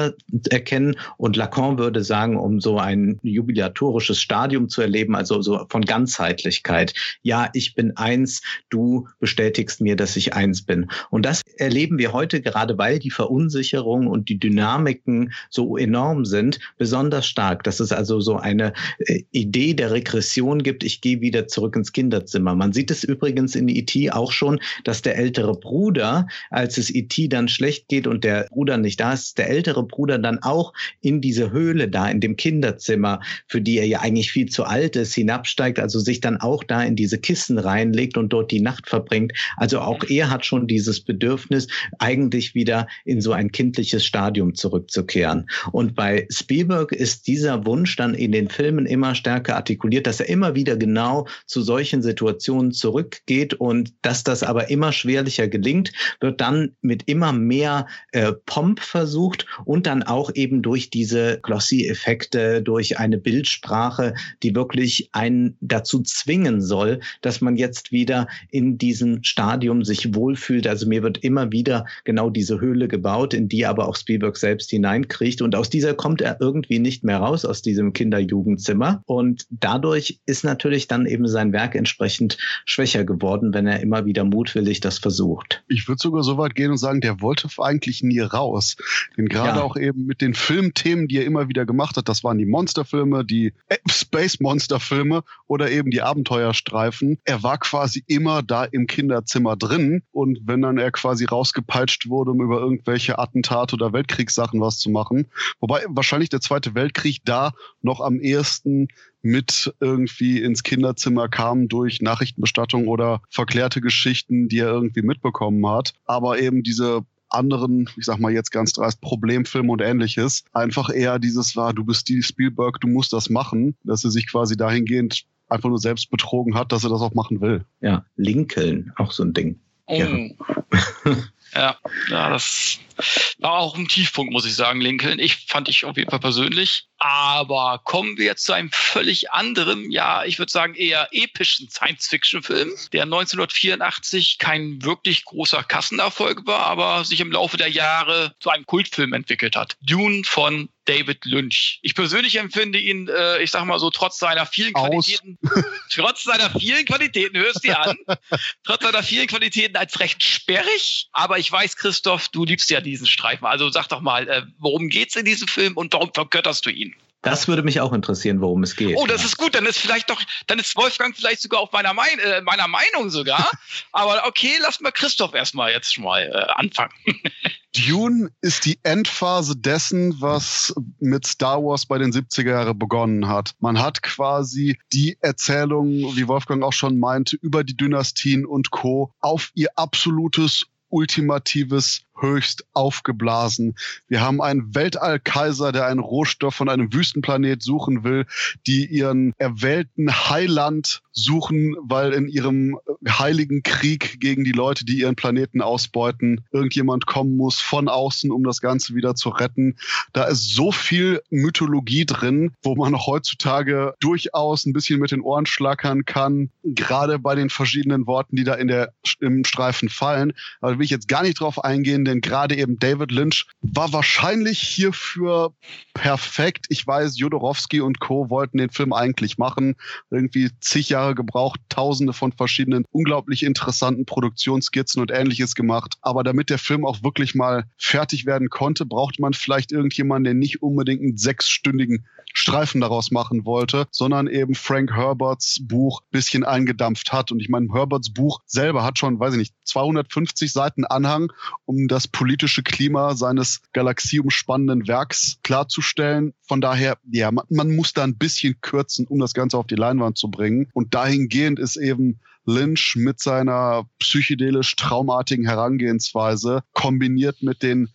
erkennen. Und Lacan würde sagen, um so ein jubilatorisches Stadium zu erleben, also so von Ganzheitlichkeit. Ja, ich bin eins, du bestätigst mir, dass ich eins bin. Und das erleben wir heute gerade, weil die Verunsicherung und die Dynamiken so enorm sind, besonders stark. Dass es also so eine äh, Idee der Regression gibt. Ich gehe wieder zurück ins Kinderzimmer. Man sieht es übrigens in E.T. auch schon, dass der ältere Bruder, als es E.T. dann schlecht geht und der Bruder nicht da ist, der ältere Bruder dann auch in diese Höhle da, in dem Kinderzimmer, für die er ja eigentlich viel zu alt ist, hinabsteigt, also sich dann auch da in diese Kissen reinlegt und dort die Nacht verbringt. Also auch er hat schon dieses Bedürfnis, eigentlich wieder in so ein kindliches Stadium zurückzukehren. Und bei Spielberg ist dieser Wunsch dann in den Filmen immer stärker artikuliert, dass er immer wieder genau zu solchen Situationen zurückgeht und dass das aber immer schwerlicher gelingt, wird dann mit immer mehr äh, Pomp versucht und und dann auch eben durch diese Glossy-Effekte, durch eine Bildsprache, die wirklich einen dazu zwingen soll, dass man jetzt wieder in diesem Stadium sich wohlfühlt. Also mir wird immer wieder genau diese Höhle gebaut, in die aber auch Spielberg selbst hineinkriegt. Und aus dieser kommt er irgendwie nicht mehr raus, aus diesem Kinderjugendzimmer. Und dadurch ist natürlich dann eben sein Werk entsprechend schwächer geworden, wenn er immer wieder mutwillig das versucht. Ich würde sogar so weit gehen und sagen, der wollte eigentlich nie raus. Denn gerade ja auch eben mit den Filmthemen, die er immer wieder gemacht hat. Das waren die Monsterfilme, die Space Monster Filme oder eben die Abenteuerstreifen. Er war quasi immer da im Kinderzimmer drin und wenn dann er quasi rausgepeitscht wurde, um über irgendwelche Attentate oder Weltkriegssachen was zu machen, wobei wahrscheinlich der Zweite Weltkrieg da noch am ehesten mit irgendwie ins Kinderzimmer kam durch Nachrichtenbestattung oder verklärte Geschichten, die er irgendwie mitbekommen hat. Aber eben diese anderen, ich sag mal jetzt ganz dreist, Problemfilme und ähnliches, einfach eher dieses war, du bist Steve Spielberg, du musst das machen, dass er sich quasi dahingehend einfach nur selbst betrogen hat, dass er das auch machen will. Ja, Lincoln, auch so ein Ding. Ja. Ja, ja, das war auch ein Tiefpunkt, muss ich sagen, Lincoln. Ich fand ich auf jeden Fall persönlich. Aber kommen wir jetzt zu einem völlig anderen, ja, ich würde sagen eher epischen Science-Fiction-Film, der 1984 kein wirklich großer Kassenerfolg war, aber sich im Laufe der Jahre zu einem Kultfilm entwickelt hat. Dune von David Lynch. Ich persönlich empfinde ihn, äh, ich sag mal so, trotz seiner vielen Aus. Qualitäten, trotz seiner vielen Qualitäten, hörst du an, trotz seiner vielen Qualitäten als recht sperrig. Aber ich weiß, Christoph, du liebst ja diesen Streifen. Also sag doch mal, äh, worum geht's in diesem Film und warum vergötterst du ihn? Das würde mich auch interessieren, worum es geht. Oh, das ist gut. Dann ist vielleicht doch, dann ist Wolfgang vielleicht sogar auf meiner, mein, äh, meiner Meinung sogar. Aber okay, lass mal Christoph erstmal jetzt schon mal äh, anfangen. Dune ist die Endphase dessen, was mit Star Wars bei den 70er Jahren begonnen hat. Man hat quasi die Erzählung, wie Wolfgang auch schon meinte, über die Dynastien und Co. auf ihr absolutes ultimatives höchst aufgeblasen. Wir haben einen Weltallkaiser, der einen Rohstoff von einem Wüstenplanet suchen will, die ihren erwählten Heiland suchen, weil in ihrem heiligen Krieg gegen die Leute, die ihren Planeten ausbeuten, irgendjemand kommen muss von außen, um das Ganze wieder zu retten. Da ist so viel Mythologie drin, wo man heutzutage durchaus ein bisschen mit den Ohren schlackern kann, gerade bei den verschiedenen Worten, die da in der, im Streifen fallen. Aber da will ich jetzt gar nicht drauf eingehen, denn gerade eben David Lynch war wahrscheinlich hierfür perfekt. Ich weiß, Jodorowsky und Co. wollten den Film eigentlich machen. Irgendwie zig Jahre gebraucht, tausende von verschiedenen unglaublich interessanten Produktionsskizzen und ähnliches gemacht. Aber damit der Film auch wirklich mal fertig werden konnte, braucht man vielleicht irgendjemanden, der nicht unbedingt einen sechsstündigen Streifen daraus machen wollte, sondern eben Frank Herberts Buch bisschen eingedampft hat. Und ich meine, Herberts Buch selber hat schon, weiß ich nicht, 250 Seiten Anhang, um das politische Klima seines galaxieumspannenden Werks klarzustellen. Von daher, ja, man, man muss da ein bisschen kürzen, um das Ganze auf die Leinwand zu bringen. Und dahingehend ist eben Lynch mit seiner psychedelisch traumartigen Herangehensweise kombiniert mit den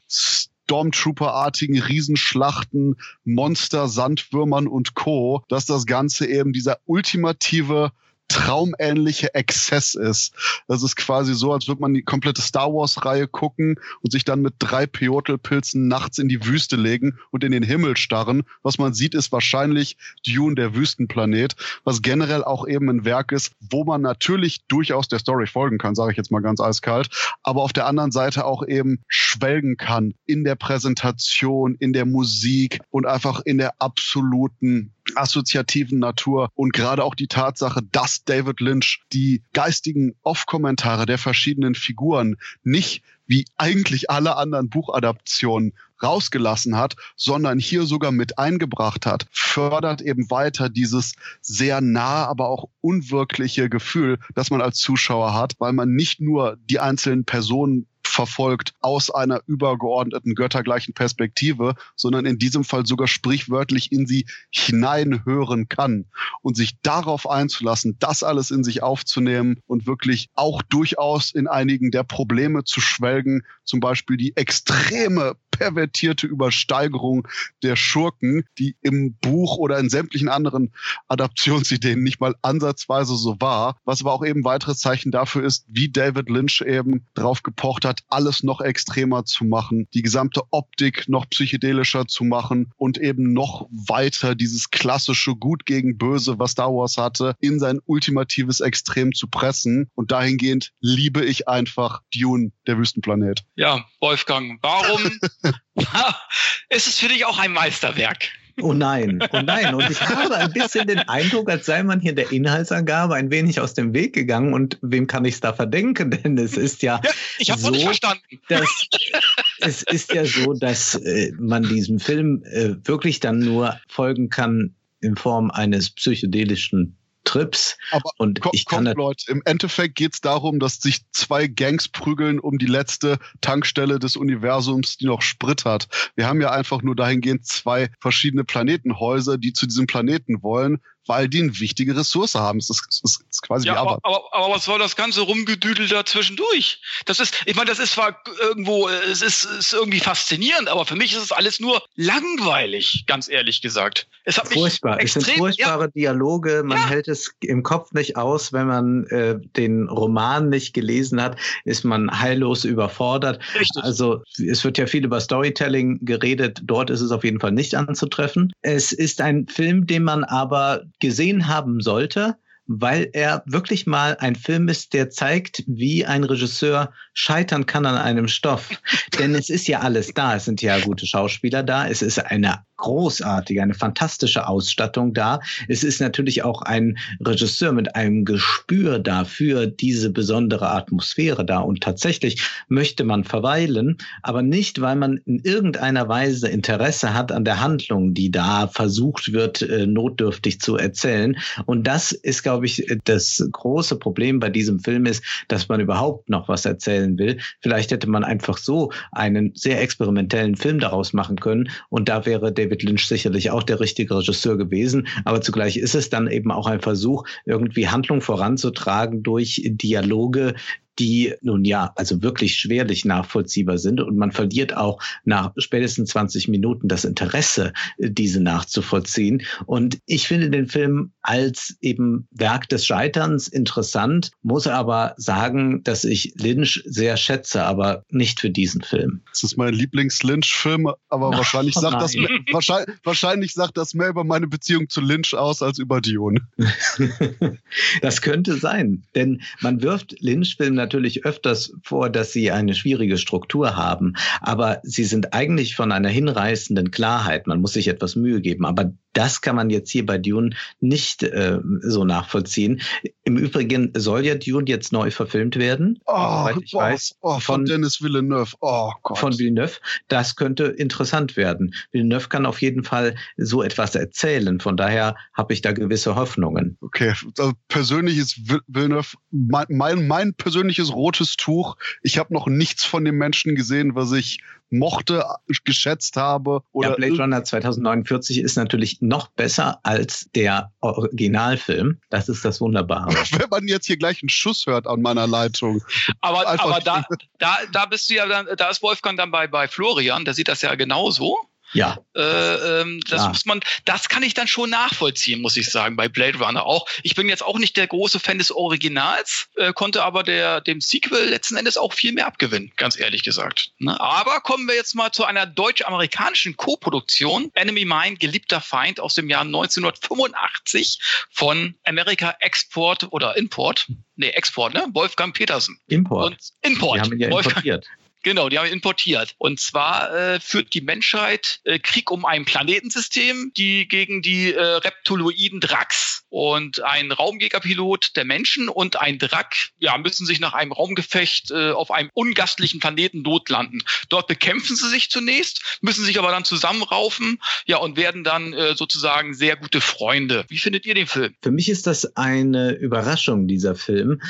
Stormtrooper-artigen Riesenschlachten, Monster, Sandwürmern und Co., dass das Ganze eben dieser ultimative traumähnliche Exzess ist. Das ist quasi so, als würde man die komplette Star Wars-Reihe gucken und sich dann mit drei Peyote-Pilzen nachts in die Wüste legen und in den Himmel starren. Was man sieht, ist wahrscheinlich Dune, der Wüstenplanet, was generell auch eben ein Werk ist, wo man natürlich durchaus der Story folgen kann, sage ich jetzt mal ganz eiskalt, aber auf der anderen Seite auch eben schwelgen kann in der Präsentation, in der Musik und einfach in der absoluten assoziativen Natur und gerade auch die Tatsache, dass David Lynch die geistigen Off-Kommentare der verschiedenen Figuren nicht wie eigentlich alle anderen Buchadaptionen rausgelassen hat, sondern hier sogar mit eingebracht hat, fördert eben weiter dieses sehr nah, aber auch unwirkliche Gefühl, das man als Zuschauer hat, weil man nicht nur die einzelnen Personen verfolgt aus einer übergeordneten göttergleichen Perspektive, sondern in diesem Fall sogar sprichwörtlich in sie hineinhören kann. Und sich darauf einzulassen, das alles in sich aufzunehmen und wirklich auch durchaus in einigen der Probleme zu schwelgen, zum Beispiel die extreme pervertierte Übersteigerung der Schurken, die im Buch oder in sämtlichen anderen Adaptionsideen nicht mal ansatzweise so war, was aber auch eben weiteres Zeichen dafür ist, wie David Lynch eben drauf gepocht hat, alles noch extremer zu machen, die gesamte Optik noch psychedelischer zu machen und eben noch weiter dieses klassische Gut gegen Böse, was Star Wars hatte, in sein ultimatives Extrem zu pressen. Und dahingehend liebe ich einfach Dune, der Wüstenplanet. Ja, Wolfgang, warum ist es für dich auch ein Meisterwerk? Oh nein, oh nein. Und ich habe ein bisschen den Eindruck, als sei man hier der Inhaltsangabe ein wenig aus dem Weg gegangen. Und wem kann ich es da verdenken? Denn es ist ja, ja ich habe so, nicht verstanden. Dass, es ist ja so, dass äh, man diesem Film äh, wirklich dann nur folgen kann in Form eines psychedelischen Trips. Aber und ich kann kommt, Leute, im Endeffekt geht es darum, dass sich zwei Gangs prügeln um die letzte Tankstelle des Universums, die noch Sprit hat. Wir haben ja einfach nur dahingehend zwei verschiedene Planetenhäuser, die zu diesem Planeten wollen weil die eine wichtige Ressource haben. Es ist, es ist quasi ja, aber, aber, aber, was soll das ganze Rumgedüdel da zwischendurch? Das ist, ich meine, das ist zwar irgendwo, es ist, ist irgendwie faszinierend, aber für mich ist es alles nur langweilig, ganz ehrlich gesagt. Es hat Furchtbar. Mich extrem, es sind furchtbare ja, Dialoge. Man ja. hält es im Kopf nicht aus, wenn man äh, den Roman nicht gelesen hat, ist man heillos überfordert. Richtig. Also es wird ja viel über Storytelling geredet. Dort ist es auf jeden Fall nicht anzutreffen. Es ist ein Film, den man aber gesehen haben sollte, weil er wirklich mal ein Film ist, der zeigt, wie ein Regisseur scheitern kann an einem Stoff. Denn es ist ja alles da. Es sind ja gute Schauspieler da. Es ist eine großartige, eine fantastische Ausstattung da. Es ist natürlich auch ein Regisseur mit einem Gespür dafür diese besondere Atmosphäre da. Und tatsächlich möchte man verweilen, aber nicht, weil man in irgendeiner Weise Interesse hat an der Handlung, die da versucht wird, äh, notdürftig zu erzählen. Und das ist, glaube ich, das große Problem bei diesem Film ist, dass man überhaupt noch was erzählen will. Vielleicht hätte man einfach so einen sehr experimentellen Film daraus machen können. Und da wäre David Lynch sicherlich auch der richtige Regisseur gewesen, aber zugleich ist es dann eben auch ein Versuch, irgendwie Handlung voranzutragen durch Dialoge, die nun ja, also wirklich schwerlich nachvollziehbar sind und man verliert auch nach spätestens 20 Minuten das Interesse, diese nachzuvollziehen. Und ich finde den Film als eben Werk des Scheiterns interessant, muss aber sagen, dass ich Lynch sehr schätze, aber nicht für diesen Film. Das ist mein Lieblings-Lynch-Film, aber oh, wahrscheinlich, sagt das, wahrscheinlich, wahrscheinlich sagt das mehr über meine Beziehung zu Lynch aus als über Dune. das könnte sein, denn man wirft Lynch-Filmen natürlich öfters vor, dass sie eine schwierige Struktur haben, aber sie sind eigentlich von einer hinreißenden Klarheit. Man muss sich etwas Mühe geben, aber das kann man jetzt hier bei Dune nicht äh, so nachvollziehen. Im Übrigen soll ja Dune jetzt neu verfilmt werden. Oh, ich boah, weiß, oh, von, von, Dennis Villeneuve. Oh, Gott. Von Villeneuve. Das könnte interessant werden. Villeneuve kann auf jeden Fall so etwas erzählen. Von daher habe ich da gewisse Hoffnungen. Okay, also persönlich ist Villeneuve mein, mein, mein persönliches rotes Tuch. Ich habe noch nichts von dem Menschen gesehen, was ich mochte, geschätzt habe. Oder ja, Blade Runner 2049 ist natürlich noch besser als der Originalfilm. Das ist das Wunderbare. Wenn man jetzt hier gleich einen Schuss hört an meiner Leitung. Aber, aber da, da, da bist du ja dann, da ist Wolfgang dann bei, bei Florian, der sieht das ja genauso. Ja. Äh, ähm, das ja. muss man, das kann ich dann schon nachvollziehen, muss ich sagen, bei Blade Runner auch. Ich bin jetzt auch nicht der große Fan des Originals, äh, konnte aber der, dem Sequel letzten Endes auch viel mehr abgewinnen, ganz ehrlich gesagt. Ne? Aber kommen wir jetzt mal zu einer deutsch-amerikanischen Co-Produktion. Enemy Mine, geliebter Feind aus dem Jahr 1985 von America Export oder Import. Nee, Export, ne? Wolfgang Petersen. Import. Und Import. Die haben ihn ja Wolfgang, importiert. Genau, die haben wir importiert. Und zwar äh, führt die Menschheit äh, Krieg um ein Planetensystem, die gegen die äh, Reptoloiden Drax. Und ein Raumjägerpilot der Menschen und ein Drak ja, müssen sich nach einem Raumgefecht äh, auf einem ungastlichen Planeten notlanden. Dort bekämpfen sie sich zunächst, müssen sich aber dann zusammenraufen ja, und werden dann äh, sozusagen sehr gute Freunde. Wie findet ihr den Film? Für mich ist das eine Überraschung, dieser Film.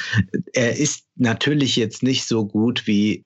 Er ist natürlich jetzt nicht so gut wie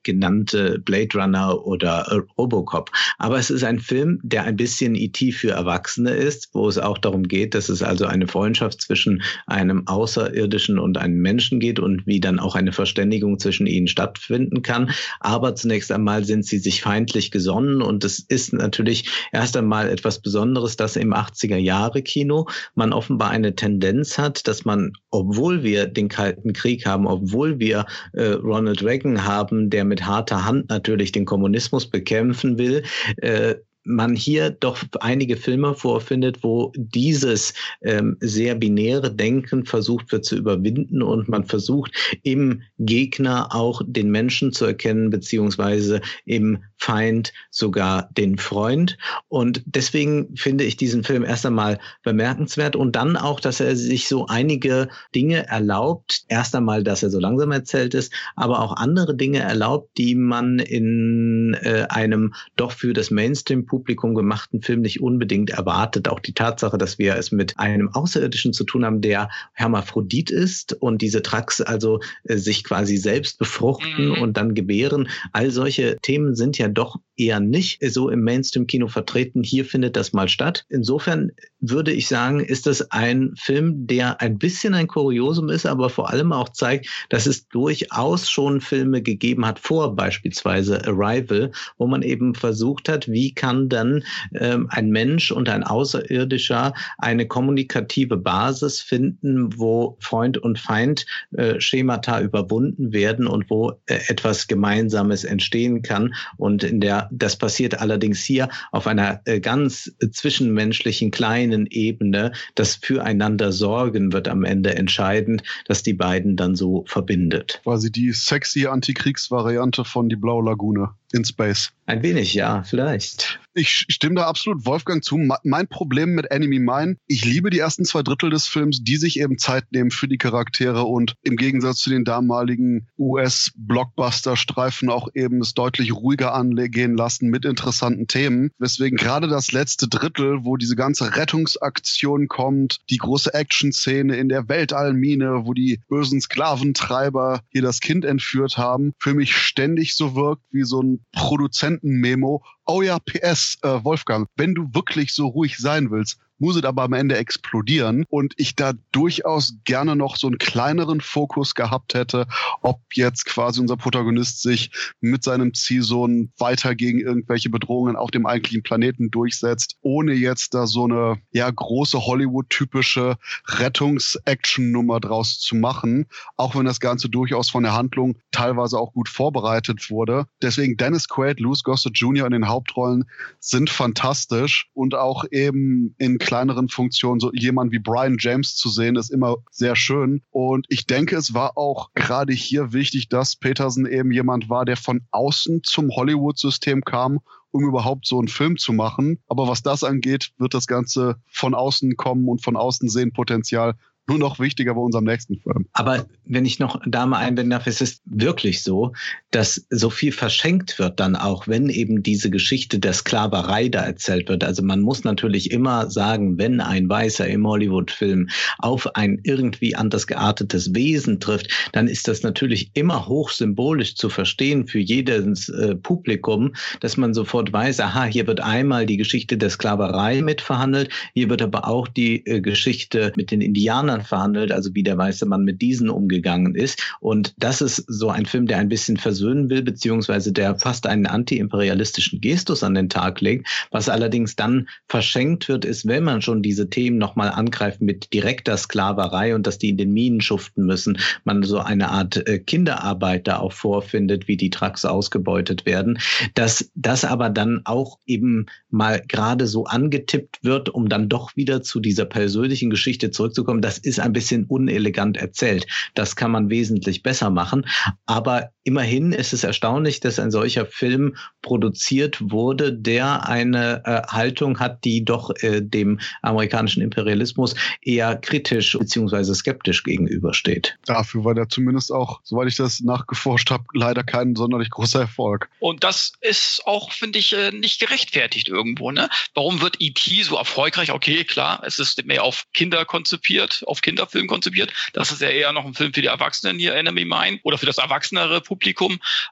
genannte Blade Runner oder äh, Robocop. Aber es ist ein Film, der ein bisschen IT für Erwachsene ist, wo es auch darum geht, dass es also eine Freundschaft zwischen einem Außerirdischen und einem Menschen geht und wie dann auch eine Verständigung zwischen ihnen stattfinden kann. Aber zunächst einmal sind sie sich feindlich gesonnen und es ist natürlich erst einmal etwas Besonderes, dass im 80er Jahre Kino man offenbar eine Tendenz hat, dass man, obwohl wir den Kalten Krieg haben, obwohl wir äh, Ronald Reagan haben, der mit harter Hand natürlich den Kommunismus bekämpfen will, äh, man hier doch einige Filme vorfindet, wo dieses ähm, sehr binäre Denken versucht wird zu überwinden und man versucht im Gegner auch den Menschen zu erkennen, beziehungsweise im Feind sogar den Freund. Und deswegen finde ich diesen Film erst einmal bemerkenswert und dann auch, dass er sich so einige Dinge erlaubt. Erst einmal, dass er so langsam erzählt ist, aber auch andere Dinge erlaubt, die man in äh, einem doch für das Mainstream Publikum gemachten Film nicht unbedingt erwartet. Auch die Tatsache, dass wir es mit einem Außerirdischen zu tun haben, der Hermaphrodit ist und diese Trax also äh, sich quasi selbst befruchten mhm. und dann gebären. All solche Themen sind ja doch eher nicht so im Mainstream-Kino vertreten. Hier findet das mal statt. Insofern würde ich sagen, ist das ein Film, der ein bisschen ein Kuriosum ist, aber vor allem auch zeigt, dass es durchaus schon Filme gegeben hat, vor beispielsweise Arrival, wo man eben versucht hat, wie kann dann ähm, ein Mensch und ein Außerirdischer eine kommunikative Basis finden, wo Freund und Feind äh, Schemata überwunden werden und wo äh, etwas Gemeinsames entstehen kann. Und in der, das passiert allerdings hier auf einer äh, ganz zwischenmenschlichen kleinen Ebene. Das Füreinander sorgen wird am Ende entscheidend, dass die beiden dann so verbindet. Quasi die sexy Antikriegsvariante von die Blaue Lagune in Space. Ein wenig, ja, vielleicht. Ich stimme da absolut Wolfgang zu. Mein Problem mit Enemy Mine, ich liebe die ersten zwei Drittel des Films, die sich eben Zeit nehmen für die Charaktere und im Gegensatz zu den damaligen US-Blockbuster-Streifen auch eben es deutlich ruhiger angehen lassen mit interessanten Themen. Weswegen gerade das letzte Drittel, wo diese ganze Rettungsaktion kommt, die große Action-Szene in der Weltallmine, wo die bösen Sklaventreiber hier das Kind entführt haben, für mich ständig so wirkt wie so ein Produzentenmemo. Oh ja, PS, äh, Wolfgang, wenn du wirklich so ruhig sein willst, muss es aber am Ende explodieren. Und ich da durchaus gerne noch so einen kleineren Fokus gehabt hätte, ob jetzt quasi unser Protagonist sich mit seinem Ziehsohn weiter gegen irgendwelche Bedrohungen auf dem eigentlichen Planeten durchsetzt, ohne jetzt da so eine ja große Hollywood-typische Rettungs-Action-Nummer draus zu machen, auch wenn das Ganze durchaus von der Handlung teilweise auch gut vorbereitet wurde. Deswegen Dennis Quaid, Louis Gossett Jr. in den Hauptrollen sind fantastisch und auch eben in kleineren Funktionen so jemand wie Brian James zu sehen, ist immer sehr schön. Und ich denke, es war auch gerade hier wichtig, dass Peterson eben jemand war, der von außen zum Hollywood-System kam um überhaupt so einen Film zu machen. Aber was das angeht, wird das Ganze von außen kommen und von außen sehen Potenzial nur noch wichtiger bei unserem nächsten Film. Aber wenn ich noch da mal einbinden darf, es ist wirklich so, dass so viel verschenkt wird dann auch, wenn eben diese Geschichte der Sklaverei da erzählt wird. Also man muss natürlich immer sagen, wenn ein Weißer im Hollywood-Film auf ein irgendwie anders geartetes Wesen trifft, dann ist das natürlich immer hochsymbolisch zu verstehen für jedes äh, Publikum, dass man sofort weiß, aha, hier wird einmal die Geschichte der Sklaverei mitverhandelt, hier wird aber auch die äh, Geschichte mit den Indianern Männern verhandelt, also wie der weiße Mann mit diesen umgegangen ist. Und das ist so ein Film, der ein bisschen versöhnen will, beziehungsweise der fast einen antiimperialistischen Gestus an den Tag legt. Was allerdings dann verschenkt wird, ist, wenn man schon diese Themen nochmal angreift mit direkter Sklaverei und dass die in den Minen schuften müssen, man so eine Art äh, Kinderarbeit da auch vorfindet, wie die Trucks ausgebeutet werden, dass das aber dann auch eben mal gerade so angetippt wird, um dann doch wieder zu dieser persönlichen Geschichte zurückzukommen. Das ist ein bisschen unelegant erzählt. Das kann man wesentlich besser machen. Aber immerhin ist es erstaunlich, dass ein solcher Film produziert wurde, der eine äh, Haltung hat, die doch äh, dem amerikanischen Imperialismus eher kritisch bzw. skeptisch gegenübersteht. Dafür war der zumindest auch, soweit ich das nachgeforscht habe, leider kein sonderlich großer Erfolg. Und das ist auch, finde ich, äh, nicht gerechtfertigt irgendwo. Ne? Warum wird E.T. so erfolgreich? Okay, klar, es ist mehr auf Kinder konzipiert, auf Kinderfilm konzipiert. Das ist ja eher noch ein Film für die Erwachsenen hier, Enemy Mine, oder für das erwachsenere Publikum.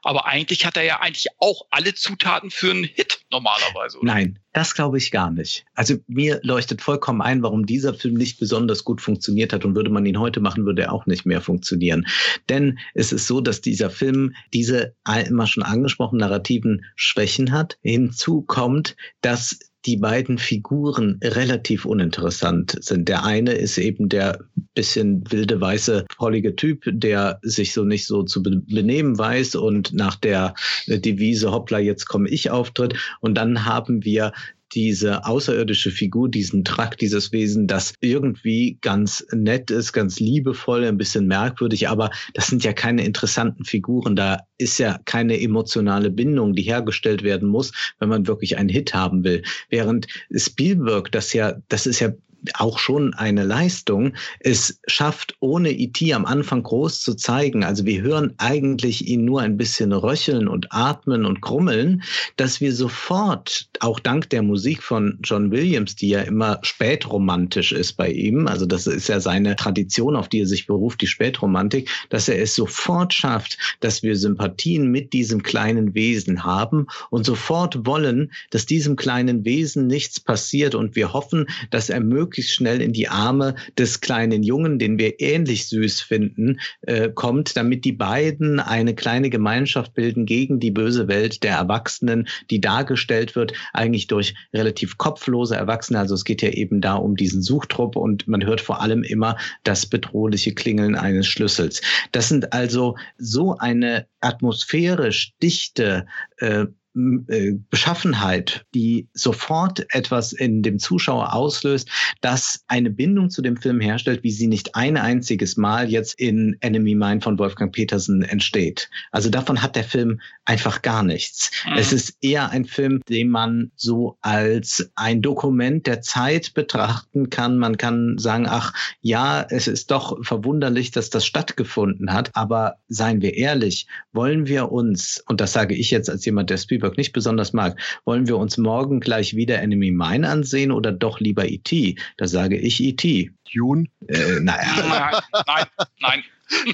Aber eigentlich hat er ja eigentlich auch alle Zutaten für einen Hit normalerweise. Oder? Nein, das glaube ich gar nicht. Also mir leuchtet vollkommen ein, warum dieser Film nicht besonders gut funktioniert hat und würde man ihn heute machen, würde er auch nicht mehr funktionieren. Denn es ist so, dass dieser Film diese immer schon angesprochenen narrativen Schwächen hat. Hinzu kommt, dass die beiden Figuren relativ uninteressant sind. Der eine ist eben der bisschen wilde, weiße, pollige Typ, der sich so nicht so zu benehmen weiß und nach der Devise Hoppla, jetzt komme ich auftritt. Und dann haben wir diese außerirdische Figur, diesen Trakt, dieses Wesen, das irgendwie ganz nett ist, ganz liebevoll, ein bisschen merkwürdig, aber das sind ja keine interessanten Figuren. Da ist ja keine emotionale Bindung, die hergestellt werden muss, wenn man wirklich einen Hit haben will. Während Spielberg, das ja, das ist ja auch schon eine Leistung. Es schafft, ohne E.T. am Anfang groß zu zeigen, also wir hören eigentlich ihn nur ein bisschen röcheln und atmen und krummeln, dass wir sofort, auch dank der Musik von John Williams, die ja immer spätromantisch ist bei ihm, also das ist ja seine Tradition, auf die er sich beruft, die Spätromantik, dass er es sofort schafft, dass wir Sympathien mit diesem kleinen Wesen haben und sofort wollen, dass diesem kleinen Wesen nichts passiert und wir hoffen, dass er möglichst möglichst schnell in die Arme des kleinen Jungen, den wir ähnlich süß finden, äh, kommt, damit die beiden eine kleine Gemeinschaft bilden gegen die böse Welt der Erwachsenen, die dargestellt wird, eigentlich durch relativ kopflose Erwachsene. Also es geht ja eben da um diesen Suchtrupp und man hört vor allem immer das bedrohliche Klingeln eines Schlüssels. Das sind also so eine atmosphärisch dichte äh, äh, Beschaffenheit, die sofort etwas in dem Zuschauer auslöst, das eine Bindung zu dem Film herstellt, wie sie nicht ein einziges Mal jetzt in Enemy Mine von Wolfgang Petersen entsteht. Also davon hat der Film einfach gar nichts. Mhm. Es ist eher ein Film, den man so als ein Dokument der Zeit betrachten kann. Man kann sagen, ach ja, es ist doch verwunderlich, dass das stattgefunden hat. Aber seien wir ehrlich, wollen wir uns, und das sage ich jetzt als jemand, der Spielberg Spielberg nicht besonders mag, wollen wir uns morgen gleich wieder Enemy Mine ansehen oder doch lieber E.T.? Da sage ich E.T. Dune? Äh, naja. Nein, nein, nein.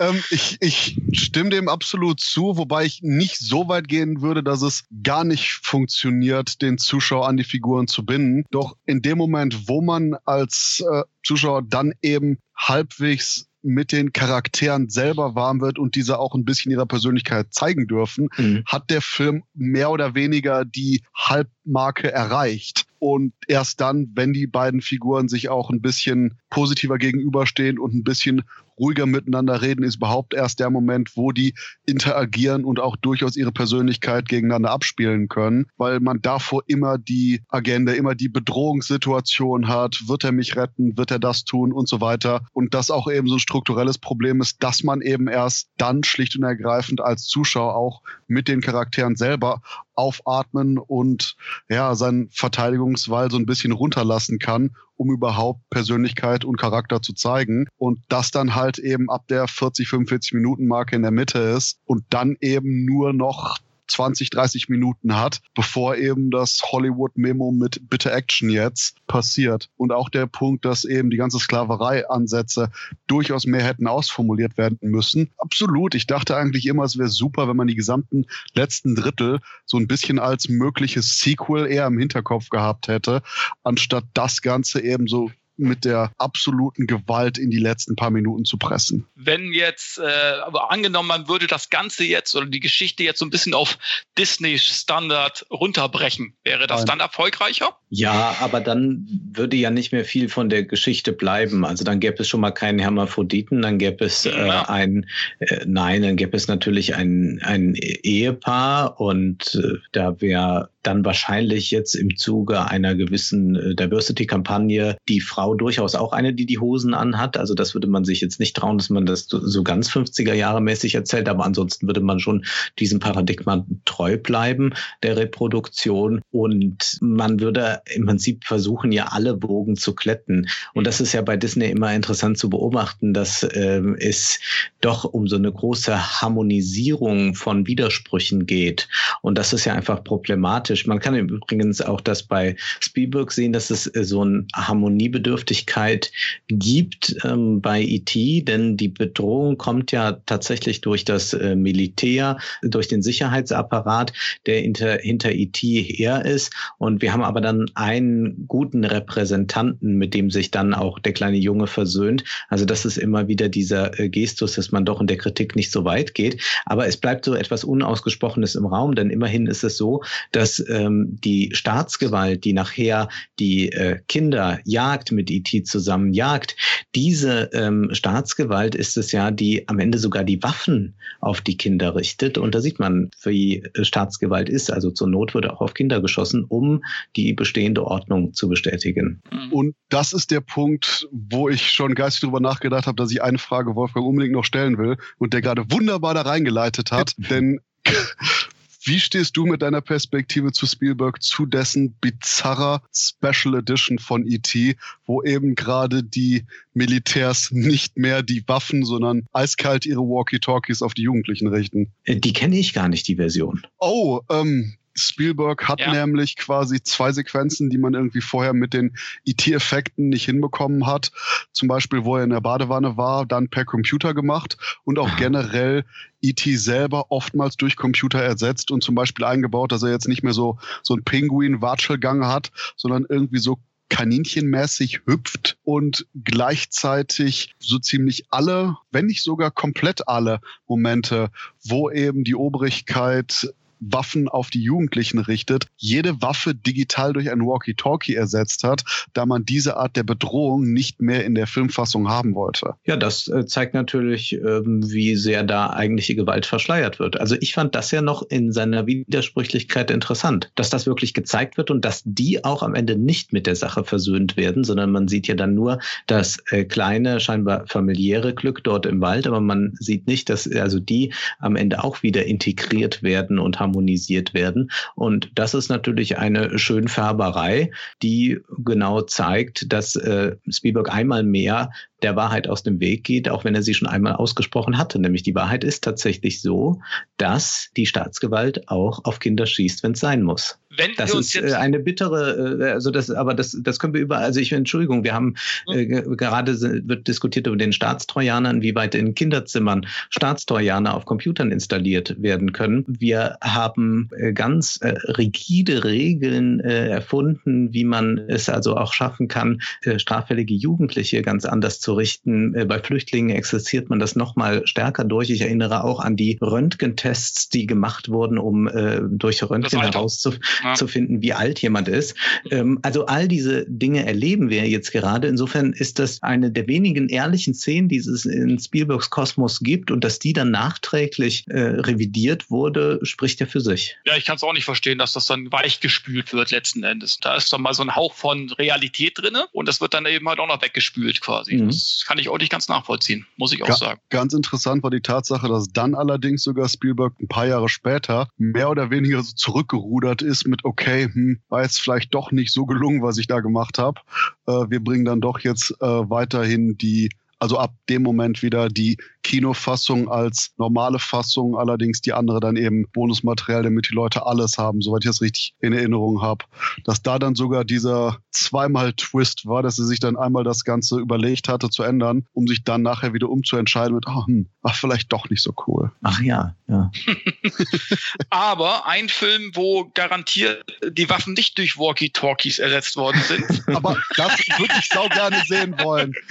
ähm, ich, ich stimme dem absolut zu, wobei ich nicht so weit gehen würde, dass es gar nicht funktioniert, den Zuschauer an die Figuren zu binden. Doch in dem Moment, wo man als äh, Zuschauer dann eben halbwegs mit den Charakteren selber warm wird und diese auch ein bisschen ihrer Persönlichkeit zeigen dürfen, mhm. hat der Film mehr oder weniger die Halbmarke erreicht. Und erst dann, wenn die beiden Figuren sich auch ein bisschen positiver gegenüberstehen und ein bisschen ruhiger miteinander reden, ist überhaupt erst der Moment, wo die interagieren und auch durchaus ihre Persönlichkeit gegeneinander abspielen können, weil man davor immer die Agenda, immer die Bedrohungssituation hat, wird er mich retten, wird er das tun? Und so weiter. Und das auch eben so ein strukturelles Problem ist, dass man eben erst dann schlicht und ergreifend als Zuschauer auch mit den Charakteren selber aufatmen und ja, seinen Verteidigungswall so ein bisschen runterlassen kann, um überhaupt Persönlichkeit und Charakter zu zeigen. Und das dann halt eben ab der 40, 45 Minuten Marke in der Mitte ist und dann eben nur noch 20, 30 Minuten hat, bevor eben das Hollywood-Memo mit Bitte Action jetzt passiert. Und auch der Punkt, dass eben die ganze Sklaverei-Ansätze durchaus mehr hätten ausformuliert werden müssen. Absolut. Ich dachte eigentlich immer, es wäre super, wenn man die gesamten letzten Drittel so ein bisschen als mögliches Sequel eher im Hinterkopf gehabt hätte, anstatt das Ganze eben so mit der absoluten Gewalt in die letzten paar Minuten zu pressen. Wenn jetzt, äh, aber angenommen, man würde das Ganze jetzt oder die Geschichte jetzt so ein bisschen auf Disney-Standard runterbrechen, wäre das Nein. dann erfolgreicher? Ja, aber dann würde ja nicht mehr viel von der Geschichte bleiben. Also dann gäbe es schon mal keinen Hermaphroditen, dann gäbe es äh, ein, äh, nein, dann gäbe es natürlich ein, ein Ehepaar und äh, da wäre dann wahrscheinlich jetzt im Zuge einer gewissen äh, Diversity-Kampagne die Frau durchaus auch eine, die die Hosen anhat. Also das würde man sich jetzt nicht trauen, dass man das so ganz 50er Jahre mäßig erzählt, aber ansonsten würde man schon diesem Paradigma treu bleiben der Reproduktion und man würde im Prinzip versuchen, ja alle Bogen zu kletten. Und das ist ja bei Disney immer interessant zu beobachten, dass ähm, es doch um so eine große Harmonisierung von Widersprüchen geht. Und das ist ja einfach problematisch. Man kann übrigens auch das bei Spielberg sehen, dass es äh, so eine Harmoniebedürftigkeit gibt ähm, bei E.T., denn die Bedrohung kommt ja tatsächlich durch das äh, Militär, durch den Sicherheitsapparat, der hinter, hinter E.T. her ist. Und wir haben aber dann einen guten Repräsentanten, mit dem sich dann auch der kleine Junge versöhnt. Also das ist immer wieder dieser äh, Gestus, dass man doch in der Kritik nicht so weit geht. Aber es bleibt so etwas Unausgesprochenes im Raum, denn immerhin ist es so, dass ähm, die Staatsgewalt, die nachher die äh, Kinder jagt, mit IT e zusammen jagt, diese ähm, Staatsgewalt ist es ja, die am Ende sogar die Waffen auf die Kinder richtet. Und da sieht man, wie äh, Staatsgewalt ist. Also zur Not wird auch auf Kinder geschossen, um die bestehende Ordnung zu bestätigen. Mhm. Und das ist der Punkt, wo ich schon geistig darüber nachgedacht habe, dass ich eine Frage Wolfgang unbedingt noch stellen will und der gerade wunderbar da reingeleitet hat. Denn wie stehst du mit deiner Perspektive zu Spielberg, zu dessen bizarrer Special Edition von E.T., wo eben gerade die Militärs nicht mehr die Waffen, sondern eiskalt ihre Walkie-Talkies auf die Jugendlichen richten? Die kenne ich gar nicht, die Version. Oh, ähm, Spielberg hat ja. nämlich quasi zwei Sequenzen, die man irgendwie vorher mit den IT-Effekten nicht hinbekommen hat. Zum Beispiel, wo er in der Badewanne war, dann per Computer gemacht und auch generell IT selber oftmals durch Computer ersetzt und zum Beispiel eingebaut, dass er jetzt nicht mehr so, so ein Pinguin-Watschelgang hat, sondern irgendwie so kaninchenmäßig hüpft und gleichzeitig so ziemlich alle, wenn nicht sogar komplett alle Momente, wo eben die Obrigkeit Waffen auf die Jugendlichen richtet, jede Waffe digital durch ein Walkie-Talkie ersetzt hat, da man diese Art der Bedrohung nicht mehr in der Filmfassung haben wollte. Ja, das äh, zeigt natürlich, ähm, wie sehr da eigentliche Gewalt verschleiert wird. Also ich fand das ja noch in seiner Widersprüchlichkeit interessant, dass das wirklich gezeigt wird und dass die auch am Ende nicht mit der Sache versöhnt werden, sondern man sieht ja dann nur das äh, kleine, scheinbar familiäre Glück dort im Wald, aber man sieht nicht, dass also die am Ende auch wieder integriert werden und haben harmonisiert werden. Und das ist natürlich eine Schönfärberei, die genau zeigt, dass äh, Spielberg einmal mehr der Wahrheit aus dem Weg geht, auch wenn er sie schon einmal ausgesprochen hatte. Nämlich die Wahrheit ist tatsächlich so, dass die Staatsgewalt auch auf Kinder schießt, wenn es sein muss. Wenn das ist äh, eine bittere, äh, also das, aber das, das können wir überall, also ich Entschuldigung, wir haben hm. äh, gerade wird diskutiert über den Staatstrojanern, wie weit in Kinderzimmern Staatstrojaner auf Computern installiert werden können. Wir haben äh, ganz äh, rigide Regeln äh, erfunden, wie man es also auch schaffen kann, straffällige Jugendliche ganz anders zu richten. Äh, bei Flüchtlingen exerziert man das nochmal stärker durch. Ich erinnere auch an die Röntgentests, die gemacht wurden, um äh, durch Röntgen herauszufinden, ja. wie alt jemand ist. Ähm, also all diese Dinge erleben wir jetzt gerade. Insofern ist das eine der wenigen ehrlichen Szenen, die es in Spielbergs Kosmos gibt und dass die dann nachträglich äh, revidiert wurde, spricht ja für sich. Ja, ich kann es auch nicht verstehen, dass das dann weichgespült wird letzten Endes. Da ist doch mal so ein Hauch von Realität drin und das wird dann eben halt auch noch weggespült quasi. Mhm. Das kann ich auch nicht ganz nachvollziehen, muss ich auch Ga sagen. Ganz interessant war die Tatsache, dass dann allerdings sogar Spielberg ein paar Jahre später mehr oder weniger so zurückgerudert ist mit, okay, hm, war jetzt vielleicht doch nicht so gelungen, was ich da gemacht habe. Äh, wir bringen dann doch jetzt äh, weiterhin die also ab dem Moment wieder die Kinofassung als normale Fassung, allerdings die andere dann eben Bonusmaterial, damit die Leute alles haben, soweit ich das richtig in Erinnerung habe. Dass da dann sogar dieser zweimal Twist war, dass sie sich dann einmal das Ganze überlegt hatte zu ändern, um sich dann nachher wieder umzuentscheiden mit, ach, hm, ach vielleicht doch nicht so cool. Ach ja, ja. Aber ein Film, wo garantiert die Waffen nicht durch Walkie-Talkies ersetzt worden sind. Aber das würde ich sau gerne sehen wollen.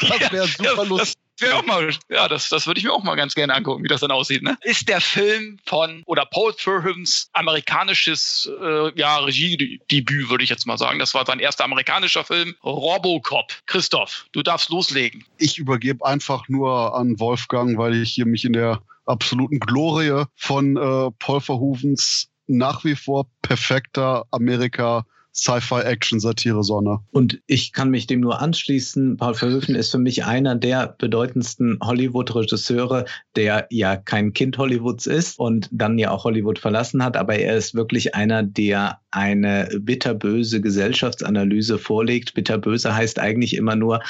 Das wäre super lustig wäre auch mal, ja, das, das würde ich mir auch mal ganz gerne angucken, wie das dann aussieht. Ne? Ist der Film von oder Paul Verhoevens amerikanisches äh, ja, Regiedebüt, würde ich jetzt mal sagen. Das war sein erster amerikanischer Film, Robocop. Christoph, du darfst loslegen. Ich übergebe einfach nur an Wolfgang, weil ich hier mich in der absoluten Glorie von äh, Paul Verhoevens nach wie vor perfekter Amerika Sci-Fi-Action-Satire-Sonne. Und ich kann mich dem nur anschließen. Paul Verhoeven ist für mich einer der bedeutendsten Hollywood-Regisseure, der ja kein Kind Hollywoods ist und dann ja auch Hollywood verlassen hat, aber er ist wirklich einer, der eine bitterböse Gesellschaftsanalyse vorlegt. Bitterböse heißt eigentlich immer nur,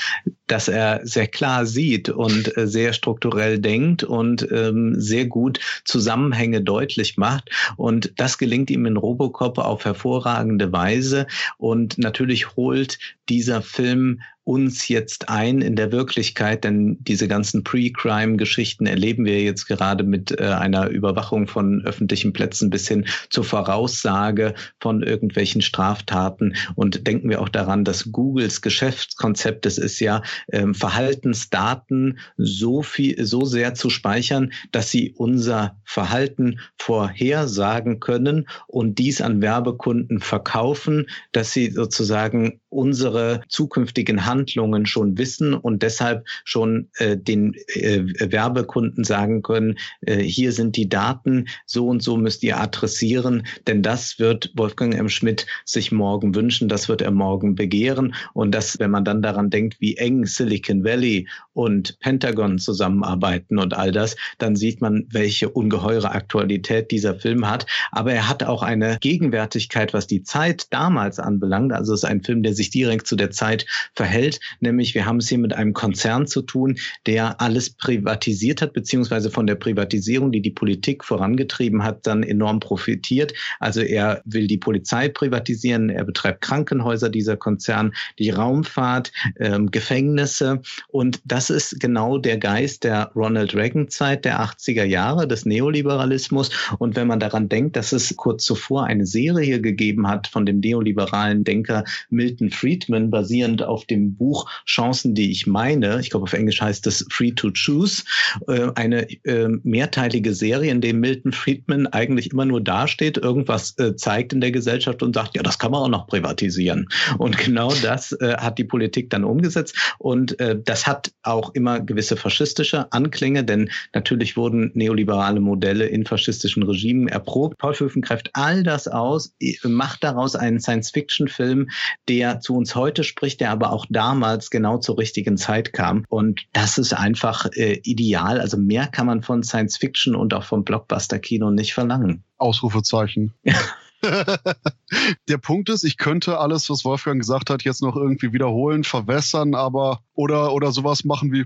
dass er sehr klar sieht und äh, sehr strukturell denkt und ähm, sehr gut Zusammenhänge deutlich macht. Und das gelingt ihm in Robocop auf hervorragende Weise. Und natürlich holt dieser Film uns jetzt ein in der Wirklichkeit, denn diese ganzen Pre-Crime-Geschichten erleben wir jetzt gerade mit äh, einer Überwachung von öffentlichen Plätzen bis hin zur Voraussage von irgendwelchen Straftaten. Und denken wir auch daran, dass Googles Geschäftskonzept es ist ja, ähm, Verhaltensdaten so viel, so sehr zu speichern, dass sie unser Verhalten vorhersagen können und dies an Werbekunden verkaufen, dass sie sozusagen unsere zukünftigen Handlungen schon wissen und deshalb schon äh, den äh, Werbekunden sagen können, äh, hier sind die Daten, so und so müsst ihr adressieren, denn das wird Wolfgang M. Schmidt sich morgen wünschen, das wird er morgen begehren und das, wenn man dann daran denkt, wie eng Silicon Valley und Pentagon zusammenarbeiten und all das, dann sieht man, welche ungeheure Aktualität dieser Film hat. Aber er hat auch eine Gegenwärtigkeit, was die Zeit damals anbelangt. Also es ist ein Film, der sich direkt zu der Zeit verhält. Nämlich wir haben es hier mit einem Konzern zu tun, der alles privatisiert hat, beziehungsweise von der Privatisierung, die die Politik vorangetrieben hat, dann enorm profitiert. Also er will die Polizei privatisieren, er betreibt Krankenhäuser, dieser Konzern, die Raumfahrt, ähm, Gefängnisse. Und das ist genau der Geist der Ronald Reagan-Zeit der 80er Jahre, des Neoliberalismus. Und wenn man daran denkt, dass es kurz zuvor eine Serie gegeben hat von dem neoliberalen Denker Milton Friedman, basierend auf dem Buch Chancen, die ich meine, ich glaube auf Englisch heißt es Free to Choose, äh, eine äh, mehrteilige Serie, in dem Milton Friedman eigentlich immer nur dasteht, irgendwas äh, zeigt in der Gesellschaft und sagt, ja, das kann man auch noch privatisieren. Und genau das hat die Politik dann umgesetzt. Und das hat auch immer gewisse faschistische Anklänge, denn natürlich wurden neoliberale Modelle in faschistischen Regimen erprobt. Paul Föfen greift all das aus, macht daraus einen Science-Fiction-Film, der zu uns heute spricht, der aber auch damals genau zur richtigen Zeit kam. Und das ist einfach äh, ideal. Also mehr kann man von Science Fiction und auch vom Blockbuster-Kino nicht verlangen. Ausrufezeichen. Der Punkt ist, ich könnte alles, was Wolfgang gesagt hat, jetzt noch irgendwie wiederholen, verwässern, aber oder, oder sowas machen wie,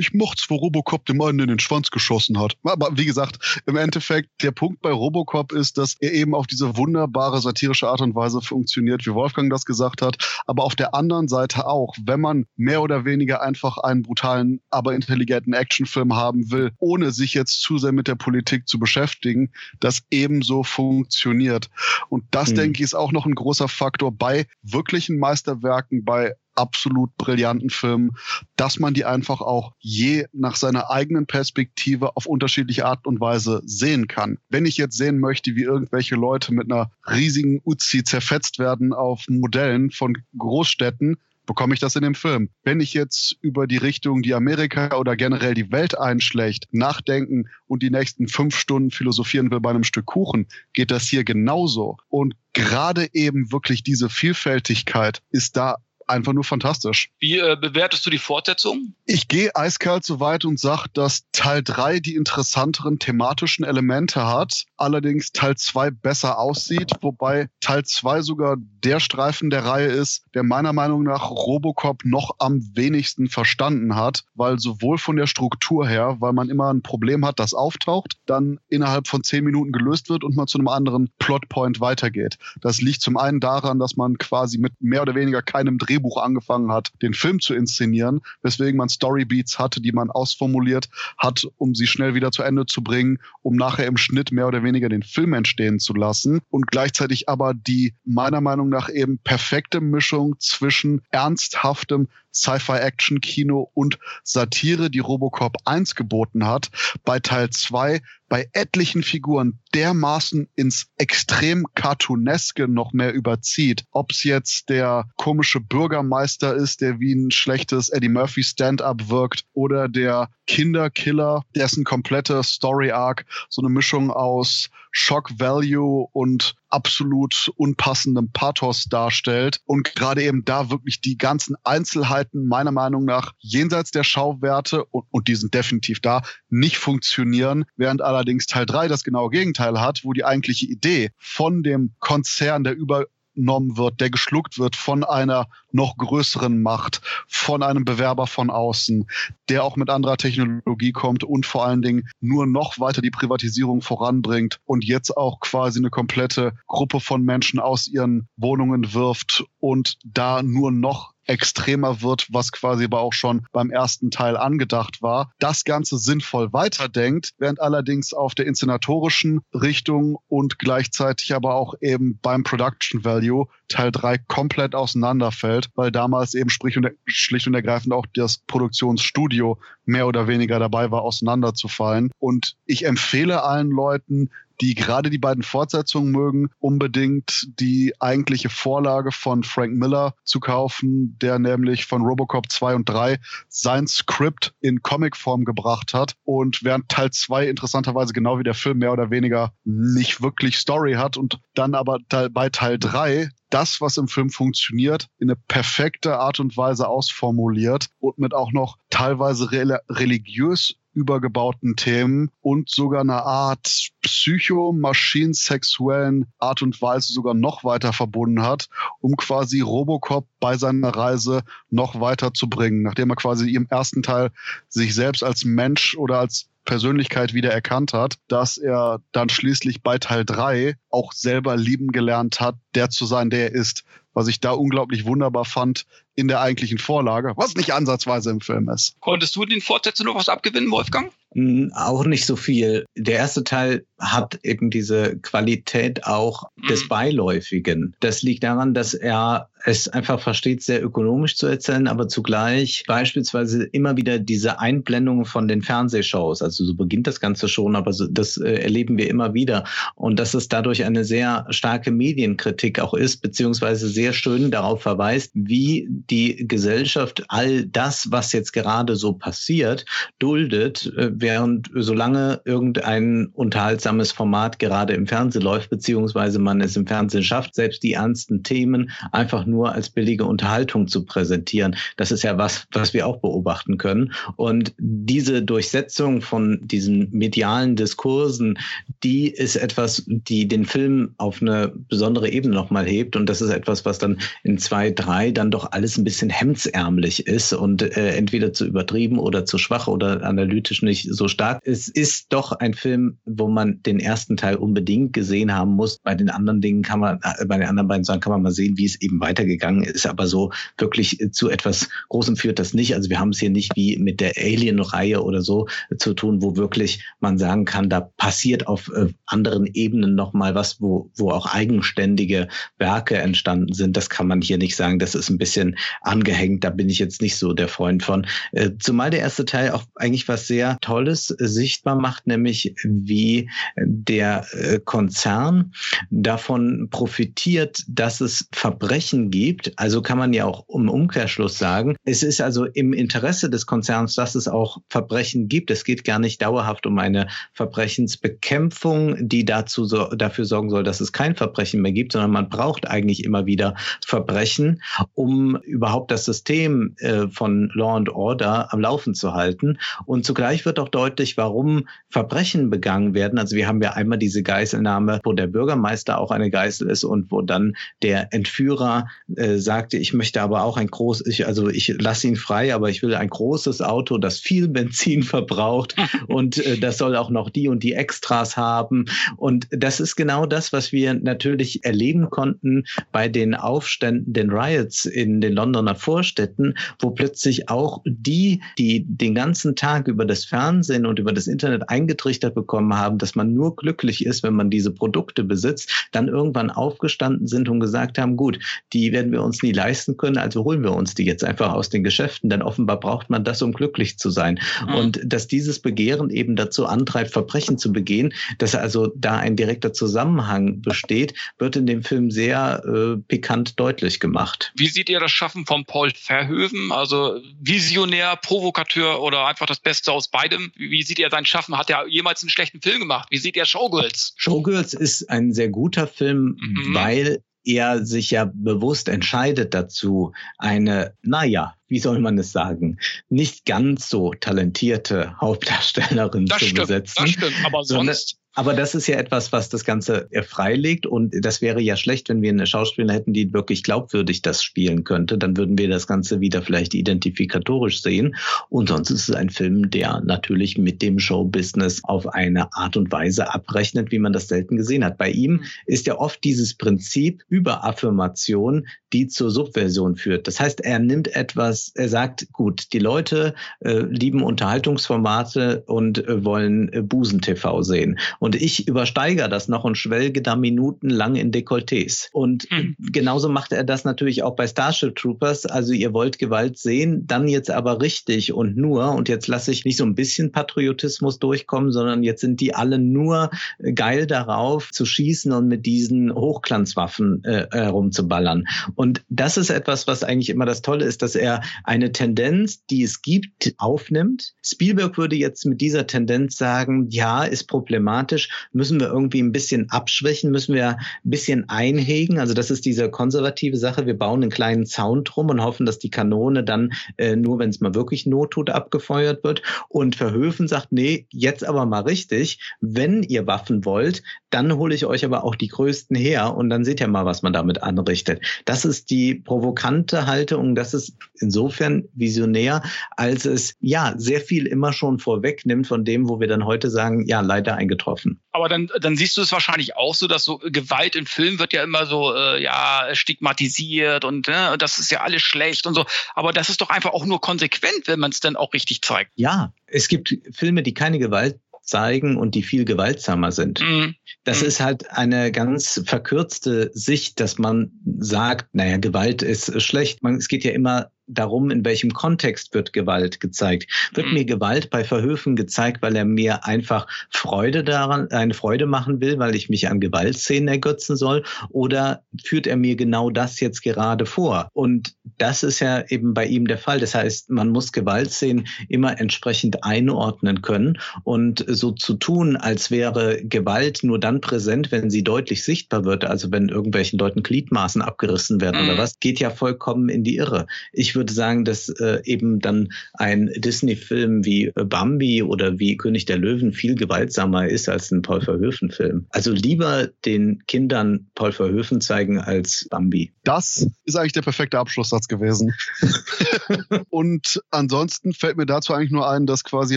ich mochte wo Robocop dem einen in den Schwanz geschossen hat. Aber wie gesagt, im Endeffekt, der Punkt bei Robocop ist, dass er eben auf diese wunderbare satirische Art und Weise funktioniert, wie Wolfgang das gesagt hat. Aber auf der anderen Seite auch, wenn man mehr oder weniger einfach einen brutalen, aber intelligenten Actionfilm haben will, ohne sich jetzt zu sehr mit der Politik zu beschäftigen, das ebenso funktioniert. Und das, mhm. denke ich, ist auch noch ein großer Faktor bei wirklichen Meisterwerken, bei absolut brillanten Filmen, dass man die einfach auch je nach seiner eigenen Perspektive auf unterschiedliche Art und Weise sehen kann. Wenn ich jetzt sehen möchte, wie irgendwelche Leute mit einer riesigen Uzi zerfetzt werden auf Modellen von Großstädten, bekomme ich das in dem Film. Wenn ich jetzt über die Richtung, die Amerika oder generell die Welt einschlägt, nachdenken und die nächsten fünf Stunden philosophieren will bei einem Stück Kuchen, geht das hier genauso. Und gerade eben wirklich diese Vielfältigkeit ist da einfach nur fantastisch. Wie äh, bewertest du die Fortsetzung? Ich gehe eiskalt so weit und sage, dass Teil 3 die interessanteren thematischen Elemente hat, allerdings Teil 2 besser aussieht, wobei Teil 2 sogar der Streifen der Reihe ist, der meiner Meinung nach Robocop noch am wenigsten verstanden hat, weil sowohl von der Struktur her, weil man immer ein Problem hat, das auftaucht, dann innerhalb von zehn Minuten gelöst wird und man zu einem anderen Plotpoint weitergeht. Das liegt zum einen daran, dass man quasi mit mehr oder weniger keinem Drehbuch Drehbuch angefangen hat, den Film zu inszenieren, weswegen man Storybeats hatte, die man ausformuliert hat, um sie schnell wieder zu Ende zu bringen, um nachher im Schnitt mehr oder weniger den Film entstehen zu lassen und gleichzeitig aber die meiner Meinung nach eben perfekte Mischung zwischen ernsthaftem Sci-Fi-Action-Kino und Satire, die Robocop 1 geboten hat, bei Teil 2 bei etlichen Figuren dermaßen ins extrem cartooneske noch mehr überzieht. Ob es jetzt der komische Bürgermeister ist, der wie ein schlechtes Eddie Murphy Stand-up wirkt, oder der Kinderkiller, dessen komplette Story Arc so eine Mischung aus Shock Value und absolut unpassendem Pathos darstellt und gerade eben da wirklich die ganzen Einzelheiten meiner Meinung nach jenseits der Schauwerte und, und die sind definitiv da, nicht funktionieren, während allerdings Teil 3 das genaue Gegenteil hat, wo die eigentliche Idee von dem Konzern, der über genommen wird, der geschluckt wird von einer noch größeren Macht, von einem Bewerber von außen, der auch mit anderer Technologie kommt und vor allen Dingen nur noch weiter die Privatisierung voranbringt und jetzt auch quasi eine komplette Gruppe von Menschen aus ihren Wohnungen wirft und da nur noch extremer wird, was quasi aber auch schon beim ersten Teil angedacht war, das Ganze sinnvoll weiterdenkt, während allerdings auf der inszenatorischen Richtung und gleichzeitig aber auch eben beim Production Value Teil 3 komplett auseinanderfällt, weil damals eben sprich und, schlicht und ergreifend auch das Produktionsstudio mehr oder weniger dabei war, auseinanderzufallen. Und ich empfehle allen Leuten, die gerade die beiden Fortsetzungen mögen, unbedingt die eigentliche Vorlage von Frank Miller zu kaufen, der nämlich von Robocop 2 und 3 sein Skript in Comicform gebracht hat. Und während Teil 2 interessanterweise genau wie der Film mehr oder weniger nicht wirklich Story hat und dann aber bei Teil 3 das, was im Film funktioniert, in eine perfekte Art und Weise ausformuliert und mit auch noch teilweise religiös übergebauten Themen und sogar eine Art psychomaschinensexuellen Art und Weise sogar noch weiter verbunden hat, um quasi Robocop bei seiner Reise noch weiter zu bringen, nachdem er quasi im ersten Teil sich selbst als Mensch oder als Persönlichkeit wieder erkannt hat, dass er dann schließlich bei Teil 3 auch selber lieben gelernt hat, der zu sein, der er ist. Was ich da unglaublich wunderbar fand in der eigentlichen Vorlage, was nicht ansatzweise im Film ist. Konntest du den Fortsetzungen noch was abgewinnen, Wolfgang? Hm, auch nicht so viel. Der erste Teil hat eben diese Qualität auch des mhm. Beiläufigen. Das liegt daran, dass er es einfach versteht, sehr ökonomisch zu erzählen, aber zugleich beispielsweise immer wieder diese Einblendungen von den Fernsehshows. Also so beginnt das Ganze schon, aber so, das äh, erleben wir immer wieder. Und dass es dadurch eine sehr starke Medienkritik auch ist, beziehungsweise sehr schön darauf verweist, wie die Gesellschaft all das, was jetzt gerade so passiert, duldet, äh, während solange irgendein unterhaltsames Format gerade im Fernsehen läuft, beziehungsweise man es im Fernsehen schafft, selbst die ernsten Themen einfach nur als billige Unterhaltung zu präsentieren. Das ist ja was, was wir auch beobachten können. Und diese Durchsetzung von diesen medialen Diskursen, die ist etwas, die den Film auf eine besondere Ebene nochmal hebt. Und das ist etwas, was dann in zwei, drei dann doch alles ein bisschen hemdsärmlich ist und äh, entweder zu übertrieben oder zu schwach oder analytisch nicht so stark. Es ist doch ein Film, wo man den ersten Teil unbedingt gesehen haben muss. Bei den anderen Dingen kann man, äh, bei den anderen beiden Sachen kann man mal sehen, wie es eben weitergegangen ist. Aber so wirklich zu etwas Großem führt das nicht. Also wir haben es hier nicht wie mit der Alien-Reihe oder so zu tun, wo wirklich man sagen kann, da passiert auf äh, anderen Ebenen nochmal was, wo, wo auch eigenständige Werke entstanden sind. Das kann man hier nicht sagen. Das ist ein bisschen angehängt. Da bin ich jetzt nicht so der Freund von. Äh, zumal der erste Teil auch eigentlich was sehr Tolles sichtbar macht, nämlich wie der äh, Konzern davon profitiert, dass es Verbrechen gibt. Also kann man ja auch im Umkehrschluss sagen, es ist also im Interesse des Konzerns, dass es auch Verbrechen gibt. Es geht gar nicht dauerhaft um eine Verbrechensbekämpfung, die dazu so, dafür sorgen soll, dass es kein Verbrechen mehr gibt, sondern man braucht eigentlich immer wieder Verbrechen, um überhaupt das System äh, von Law and Order am Laufen zu halten. Und zugleich wird auch deutlich, warum Verbrechen begangen werden. Also wir haben ja einmal diese Geiselnahme, wo der Bürgermeister auch eine Geißel ist und wo dann der Entführer äh, sagte, ich möchte aber auch ein großes, ich, also ich lasse ihn frei, aber ich will ein großes Auto, das viel Benzin verbraucht und äh, das soll auch noch die und die Extras haben. Und das ist genau das, was wir natürlich erleben konnten bei den Aufständen, den Riots in den Londoner Vorstädten, wo plötzlich auch die, die den ganzen Tag über das Fernsehen und über das Internet eingetrichtert bekommen haben, dass man nur glücklich ist, wenn man diese Produkte besitzt, dann irgendwann aufgestanden sind und gesagt haben, gut, die werden wir uns nie leisten können, also holen wir uns die jetzt einfach aus den Geschäften, denn offenbar braucht man das, um glücklich zu sein. Mhm. Und dass dieses Begehren eben dazu antreibt, Verbrechen zu begehen, dass also da ein direkter Zusammenhang besteht, wird in dem Film sehr äh, pikant deutlich gemacht. Wie seht ihr das Schaffen von Paul Verhoeven? Also Visionär, Provokateur oder einfach das Beste aus beidem? Wie sieht ihr sein Schaffen? Hat er jemals einen schlechten Film gemacht? Wie sieht ihr Showgirls? Showgirls ist ein sehr guter Film, mhm. weil er sich ja bewusst entscheidet dazu, eine, naja, wie soll man es sagen, nicht ganz so talentierte Hauptdarstellerin das zu stimmt, besetzen. Das stimmt, aber sonst aber das ist ja etwas, was das Ganze freilegt. Und das wäre ja schlecht, wenn wir eine Schauspielerin hätten, die wirklich glaubwürdig das spielen könnte. Dann würden wir das Ganze wieder vielleicht identifikatorisch sehen. Und sonst ist es ein Film, der natürlich mit dem Showbusiness auf eine Art und Weise abrechnet, wie man das selten gesehen hat. Bei ihm ist ja oft dieses Prinzip Überaffirmation, die zur Subversion führt. Das heißt, er nimmt etwas, er sagt, gut, die Leute äh, lieben Unterhaltungsformate und äh, wollen äh, Busen-TV sehen. Und ich übersteigere das noch und schwelge da minutenlang in Dekolletés. Und mhm. genauso macht er das natürlich auch bei Starship Troopers. Also ihr wollt Gewalt sehen, dann jetzt aber richtig und nur. Und jetzt lasse ich nicht so ein bisschen Patriotismus durchkommen, sondern jetzt sind die alle nur geil darauf zu schießen und mit diesen Hochglanzwaffen äh, herumzuballern. Und das ist etwas, was eigentlich immer das Tolle ist, dass er eine Tendenz, die es gibt, aufnimmt. Spielberg würde jetzt mit dieser Tendenz sagen, ja, ist problematisch problematisch, müssen wir irgendwie ein bisschen abschwächen, müssen wir ein bisschen einhegen. Also das ist diese konservative Sache. Wir bauen einen kleinen Zaun drum und hoffen, dass die Kanone dann äh, nur, wenn es mal wirklich Not tut, abgefeuert wird. Und Verhöfen sagt, nee, jetzt aber mal richtig. Wenn ihr Waffen wollt, dann hole ich euch aber auch die größten her und dann seht ihr mal, was man damit anrichtet. Das ist die provokante Haltung. Das ist insofern visionär, als es ja sehr viel immer schon vorwegnimmt von dem, wo wir dann heute sagen, ja, leider eingetroffen getroffen. Aber dann, dann siehst du es wahrscheinlich auch so, dass so Gewalt in Filmen wird ja immer so äh, ja stigmatisiert und ne, das ist ja alles schlecht und so. Aber das ist doch einfach auch nur konsequent, wenn man es dann auch richtig zeigt. Ja, es gibt Filme, die keine Gewalt zeigen und die viel gewaltsamer sind. Mhm. Das mhm. ist halt eine ganz verkürzte Sicht, dass man sagt, naja, Gewalt ist schlecht. Man, es geht ja immer darum, in welchem Kontext wird Gewalt gezeigt. Wird mhm. mir Gewalt bei Verhöfen gezeigt, weil er mir einfach Freude daran, eine Freude machen will, weil ich mich an Gewaltszenen ergötzen soll? Oder führt er mir genau das jetzt gerade vor? Und das ist ja eben bei ihm der Fall. Das heißt, man muss Gewaltszenen immer entsprechend einordnen können und so zu tun, als wäre Gewalt nur dann präsent, wenn sie deutlich sichtbar wird, also wenn irgendwelchen Leuten Gliedmaßen abgerissen werden mhm. oder was, geht ja vollkommen in die Irre. Ich würde sagen, dass äh, eben dann ein Disney-Film wie Bambi oder wie König der Löwen viel gewaltsamer ist als ein Paul Verhoeven-Film. Also lieber den Kindern Paul Verhoeven zeigen als Bambi. Das ist eigentlich der perfekte Abschlusssatz gewesen. und ansonsten fällt mir dazu eigentlich nur ein, dass quasi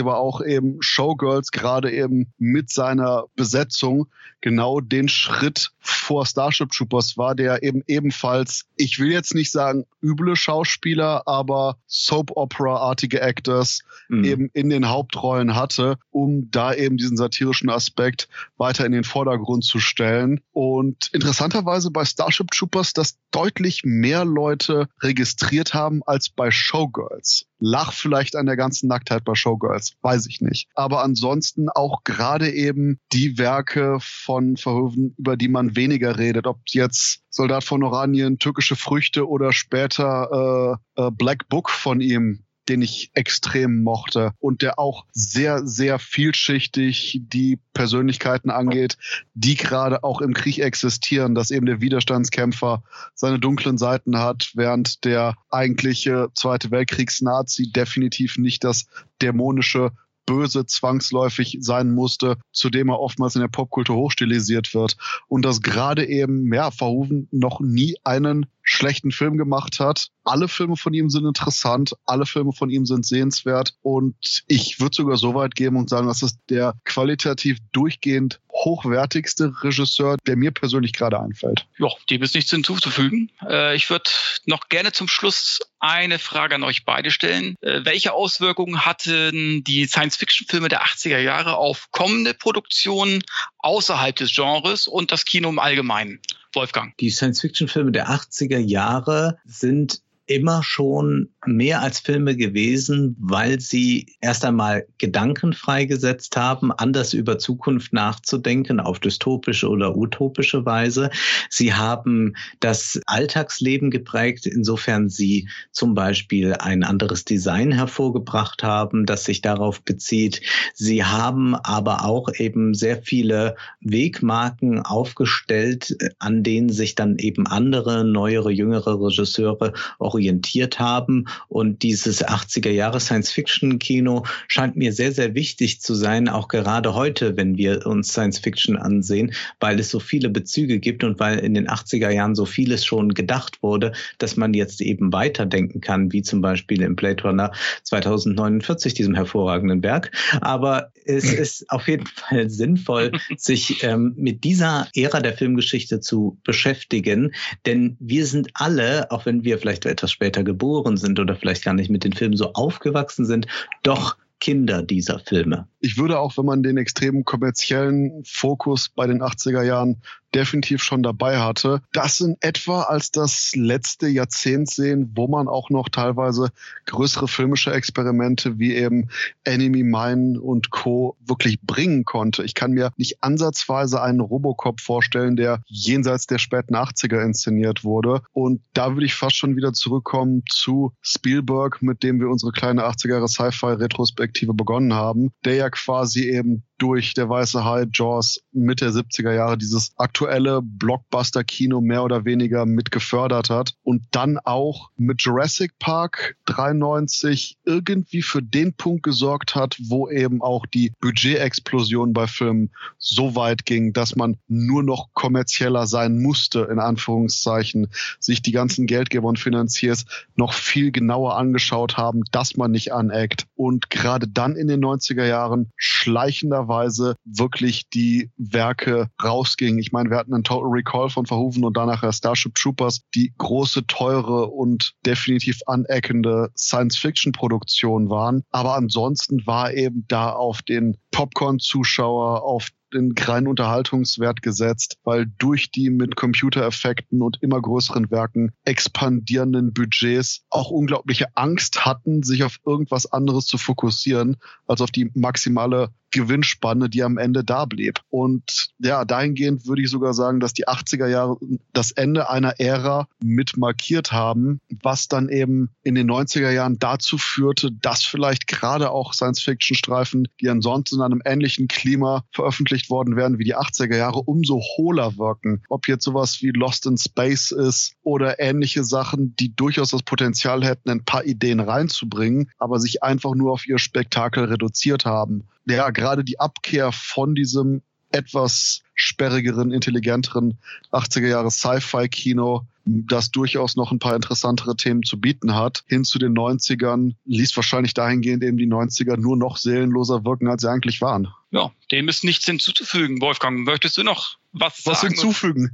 aber auch eben Showgirls gerade eben mit seiner Besetzung genau den Schritt vor Starship Troopers war, der eben ebenfalls, ich will jetzt nicht sagen üble Schauspieler, aber Soap-Opera-artige Actors mhm. eben in den Hauptrollen hatte, um da eben diesen satirischen Aspekt weiter in den Vordergrund zu stellen. Und interessanterweise bei Starship Troopers, dass deutlich mehr Leute registriert haben als bei Showgirls. Lach vielleicht an der ganzen Nacktheit bei Showgirls, weiß ich nicht. Aber ansonsten auch gerade eben die Werke von Verhoeven, über die man weniger redet, ob jetzt Soldat von Oranien, türkische Früchte oder später äh, äh, Black Book von ihm, den ich extrem mochte und der auch sehr, sehr vielschichtig die Persönlichkeiten angeht, die gerade auch im Krieg existieren, dass eben der Widerstandskämpfer seine dunklen Seiten hat, während der eigentliche Zweite Weltkriegs-Nazi definitiv nicht das dämonische Böse zwangsläufig sein musste, zu dem er oftmals in der Popkultur hochstilisiert wird. Und dass gerade eben, ja, Verhoeven noch nie einen schlechten Film gemacht hat. Alle Filme von ihm sind interessant, alle Filme von ihm sind sehenswert und ich würde sogar so weit gehen und sagen, das ist der qualitativ durchgehend hochwertigste Regisseur, der mir persönlich gerade einfällt. Ja, dem ist nichts hinzuzufügen. Äh, ich würde noch gerne zum Schluss eine Frage an euch beide stellen. Äh, welche Auswirkungen hatten die Science-Fiction-Filme der 80er Jahre auf kommende Produktionen außerhalb des Genres und das Kino im Allgemeinen? Wolfgang. Die Science-Fiction-Filme der 80er Jahre sind immer schon mehr als Filme gewesen, weil sie erst einmal Gedanken freigesetzt haben, anders über Zukunft nachzudenken, auf dystopische oder utopische Weise. Sie haben das Alltagsleben geprägt, insofern sie zum Beispiel ein anderes Design hervorgebracht haben, das sich darauf bezieht. Sie haben aber auch eben sehr viele Wegmarken aufgestellt, an denen sich dann eben andere, neuere, jüngere Regisseure orientiert haben. Und dieses 80er Jahre Science-Fiction-Kino scheint mir sehr, sehr wichtig zu sein, auch gerade heute, wenn wir uns Science-Fiction ansehen, weil es so viele Bezüge gibt und weil in den 80er Jahren so vieles schon gedacht wurde, dass man jetzt eben weiterdenken kann, wie zum Beispiel im Blade Runner 2049, diesem hervorragenden Werk. Aber es ist auf jeden Fall sinnvoll, sich ähm, mit dieser Ära der Filmgeschichte zu beschäftigen, denn wir sind alle, auch wenn wir vielleicht etwas später geboren sind oder vielleicht gar nicht mit den Filmen so aufgewachsen sind, doch Kinder dieser Filme. Ich würde auch, wenn man den extremen kommerziellen Fokus bei den 80er Jahren definitiv schon dabei hatte, das in etwa als das letzte Jahrzehnt sehen, wo man auch noch teilweise größere filmische Experimente wie eben Enemy Mine und Co. wirklich bringen konnte. Ich kann mir nicht ansatzweise einen Robocop vorstellen, der jenseits der späten 80er inszeniert wurde. Und da würde ich fast schon wieder zurückkommen zu Spielberg, mit dem wir unsere kleine 80er Jahre Sci-Fi-Retrospektive begonnen haben, der ja quasi eben durch Der Weiße Hai, Jaws Mitte der 70er Jahre dieses aktuelle Blockbuster-Kino mehr oder weniger mit gefördert hat und dann auch mit Jurassic Park 93 irgendwie für den Punkt gesorgt hat, wo eben auch die Budgetexplosion bei Filmen so weit ging, dass man nur noch kommerzieller sein musste, in Anführungszeichen, sich die ganzen Geldgeber und Finanziers noch viel genauer angeschaut haben, dass man nicht aneckt. Und gerade dann in den 90er Jahren schleichender Weise wirklich die Werke rausgingen. Ich meine, wir hatten einen Total Recall von Verhoeven und danach Starship Troopers, die große, teure und definitiv aneckende Science-Fiction-Produktion waren. Aber ansonsten war eben da auf den Popcorn-Zuschauer, auf den reinen Unterhaltungswert gesetzt, weil durch die mit Computereffekten und immer größeren Werken expandierenden Budgets auch unglaubliche Angst hatten, sich auf irgendwas anderes zu fokussieren, als auf die maximale Gewinnspanne, die am Ende da blieb. Und ja, dahingehend würde ich sogar sagen, dass die 80er Jahre das Ende einer Ära mit markiert haben, was dann eben in den 90er Jahren dazu führte, dass vielleicht gerade auch Science-Fiction-Streifen, die ansonsten in einem ähnlichen Klima veröffentlicht worden wären wie die 80er Jahre, umso hohler wirken. Ob jetzt sowas wie Lost in Space ist oder ähnliche Sachen, die durchaus das Potenzial hätten, ein paar Ideen reinzubringen, aber sich einfach nur auf ihr Spektakel reduziert haben ja, gerade die Abkehr von diesem etwas sperrigeren, intelligenteren 80er Jahre Sci-Fi-Kino, das durchaus noch ein paar interessantere Themen zu bieten hat, hin zu den 90ern, ließ wahrscheinlich dahingehend eben die 90er nur noch seelenloser wirken, als sie eigentlich waren. Ja, dem ist nichts hinzuzufügen. Wolfgang, möchtest du noch was, was sagen? hinzufügen?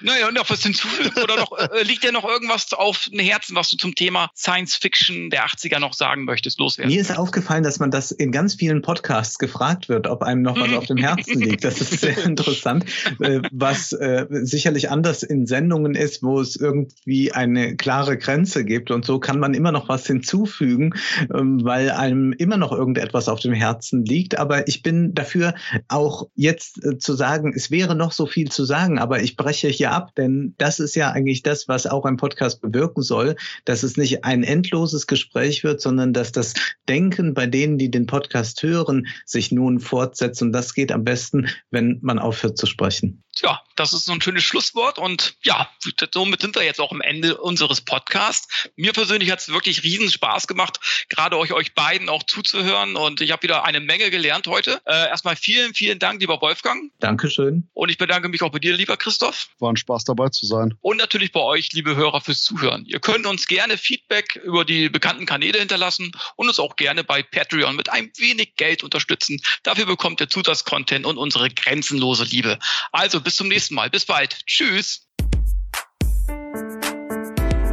Naja, noch was hinzufügen oder noch, äh, liegt dir noch irgendwas auf dem Herzen, was du zum Thema Science Fiction der 80er noch sagen möchtest? Loswerden. Mir ist aufgefallen, dass man das in ganz vielen Podcasts gefragt wird, ob einem noch was auf dem Herzen liegt. Das ist sehr interessant, äh, was äh, sicherlich anders in Sendungen ist, wo es irgendwie eine klare Grenze gibt. Und so kann man immer noch was hinzufügen, ähm, weil einem immer noch irgendetwas auf dem Herzen liegt. Aber ich bin dafür auch jetzt äh, zu sagen, es wäre noch so viel zu sagen, aber ich breche breche hier ab, denn das ist ja eigentlich das, was auch ein Podcast bewirken soll, dass es nicht ein endloses Gespräch wird, sondern dass das Denken bei denen, die den Podcast hören, sich nun fortsetzt. Und das geht am besten, wenn man aufhört zu sprechen. Ja, das ist so ein schönes Schlusswort und ja, somit sind wir jetzt auch am Ende unseres Podcasts. Mir persönlich hat es wirklich riesen Spaß gemacht, gerade euch, euch beiden auch zuzuhören und ich habe wieder eine Menge gelernt heute. Äh, erstmal vielen, vielen Dank, lieber Wolfgang. Dankeschön. Und ich bedanke mich auch bei dir, lieber Christoph. War ein Spaß dabei zu sein. Und natürlich bei euch, liebe Hörer, fürs Zuhören. Ihr könnt uns gerne Feedback über die bekannten Kanäle hinterlassen und uns auch gerne bei Patreon mit ein wenig Geld unterstützen. Dafür bekommt ihr Zusatzcontent und unsere grenzenlose Liebe. Also bis zum nächsten Mal. Bis bald. Tschüss.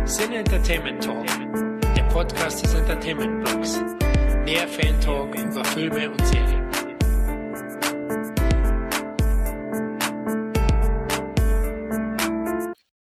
Sin Entertainment Talk, der Podcast des Entertainment Blogs. Mehr Fan Talk über Filme und Serien.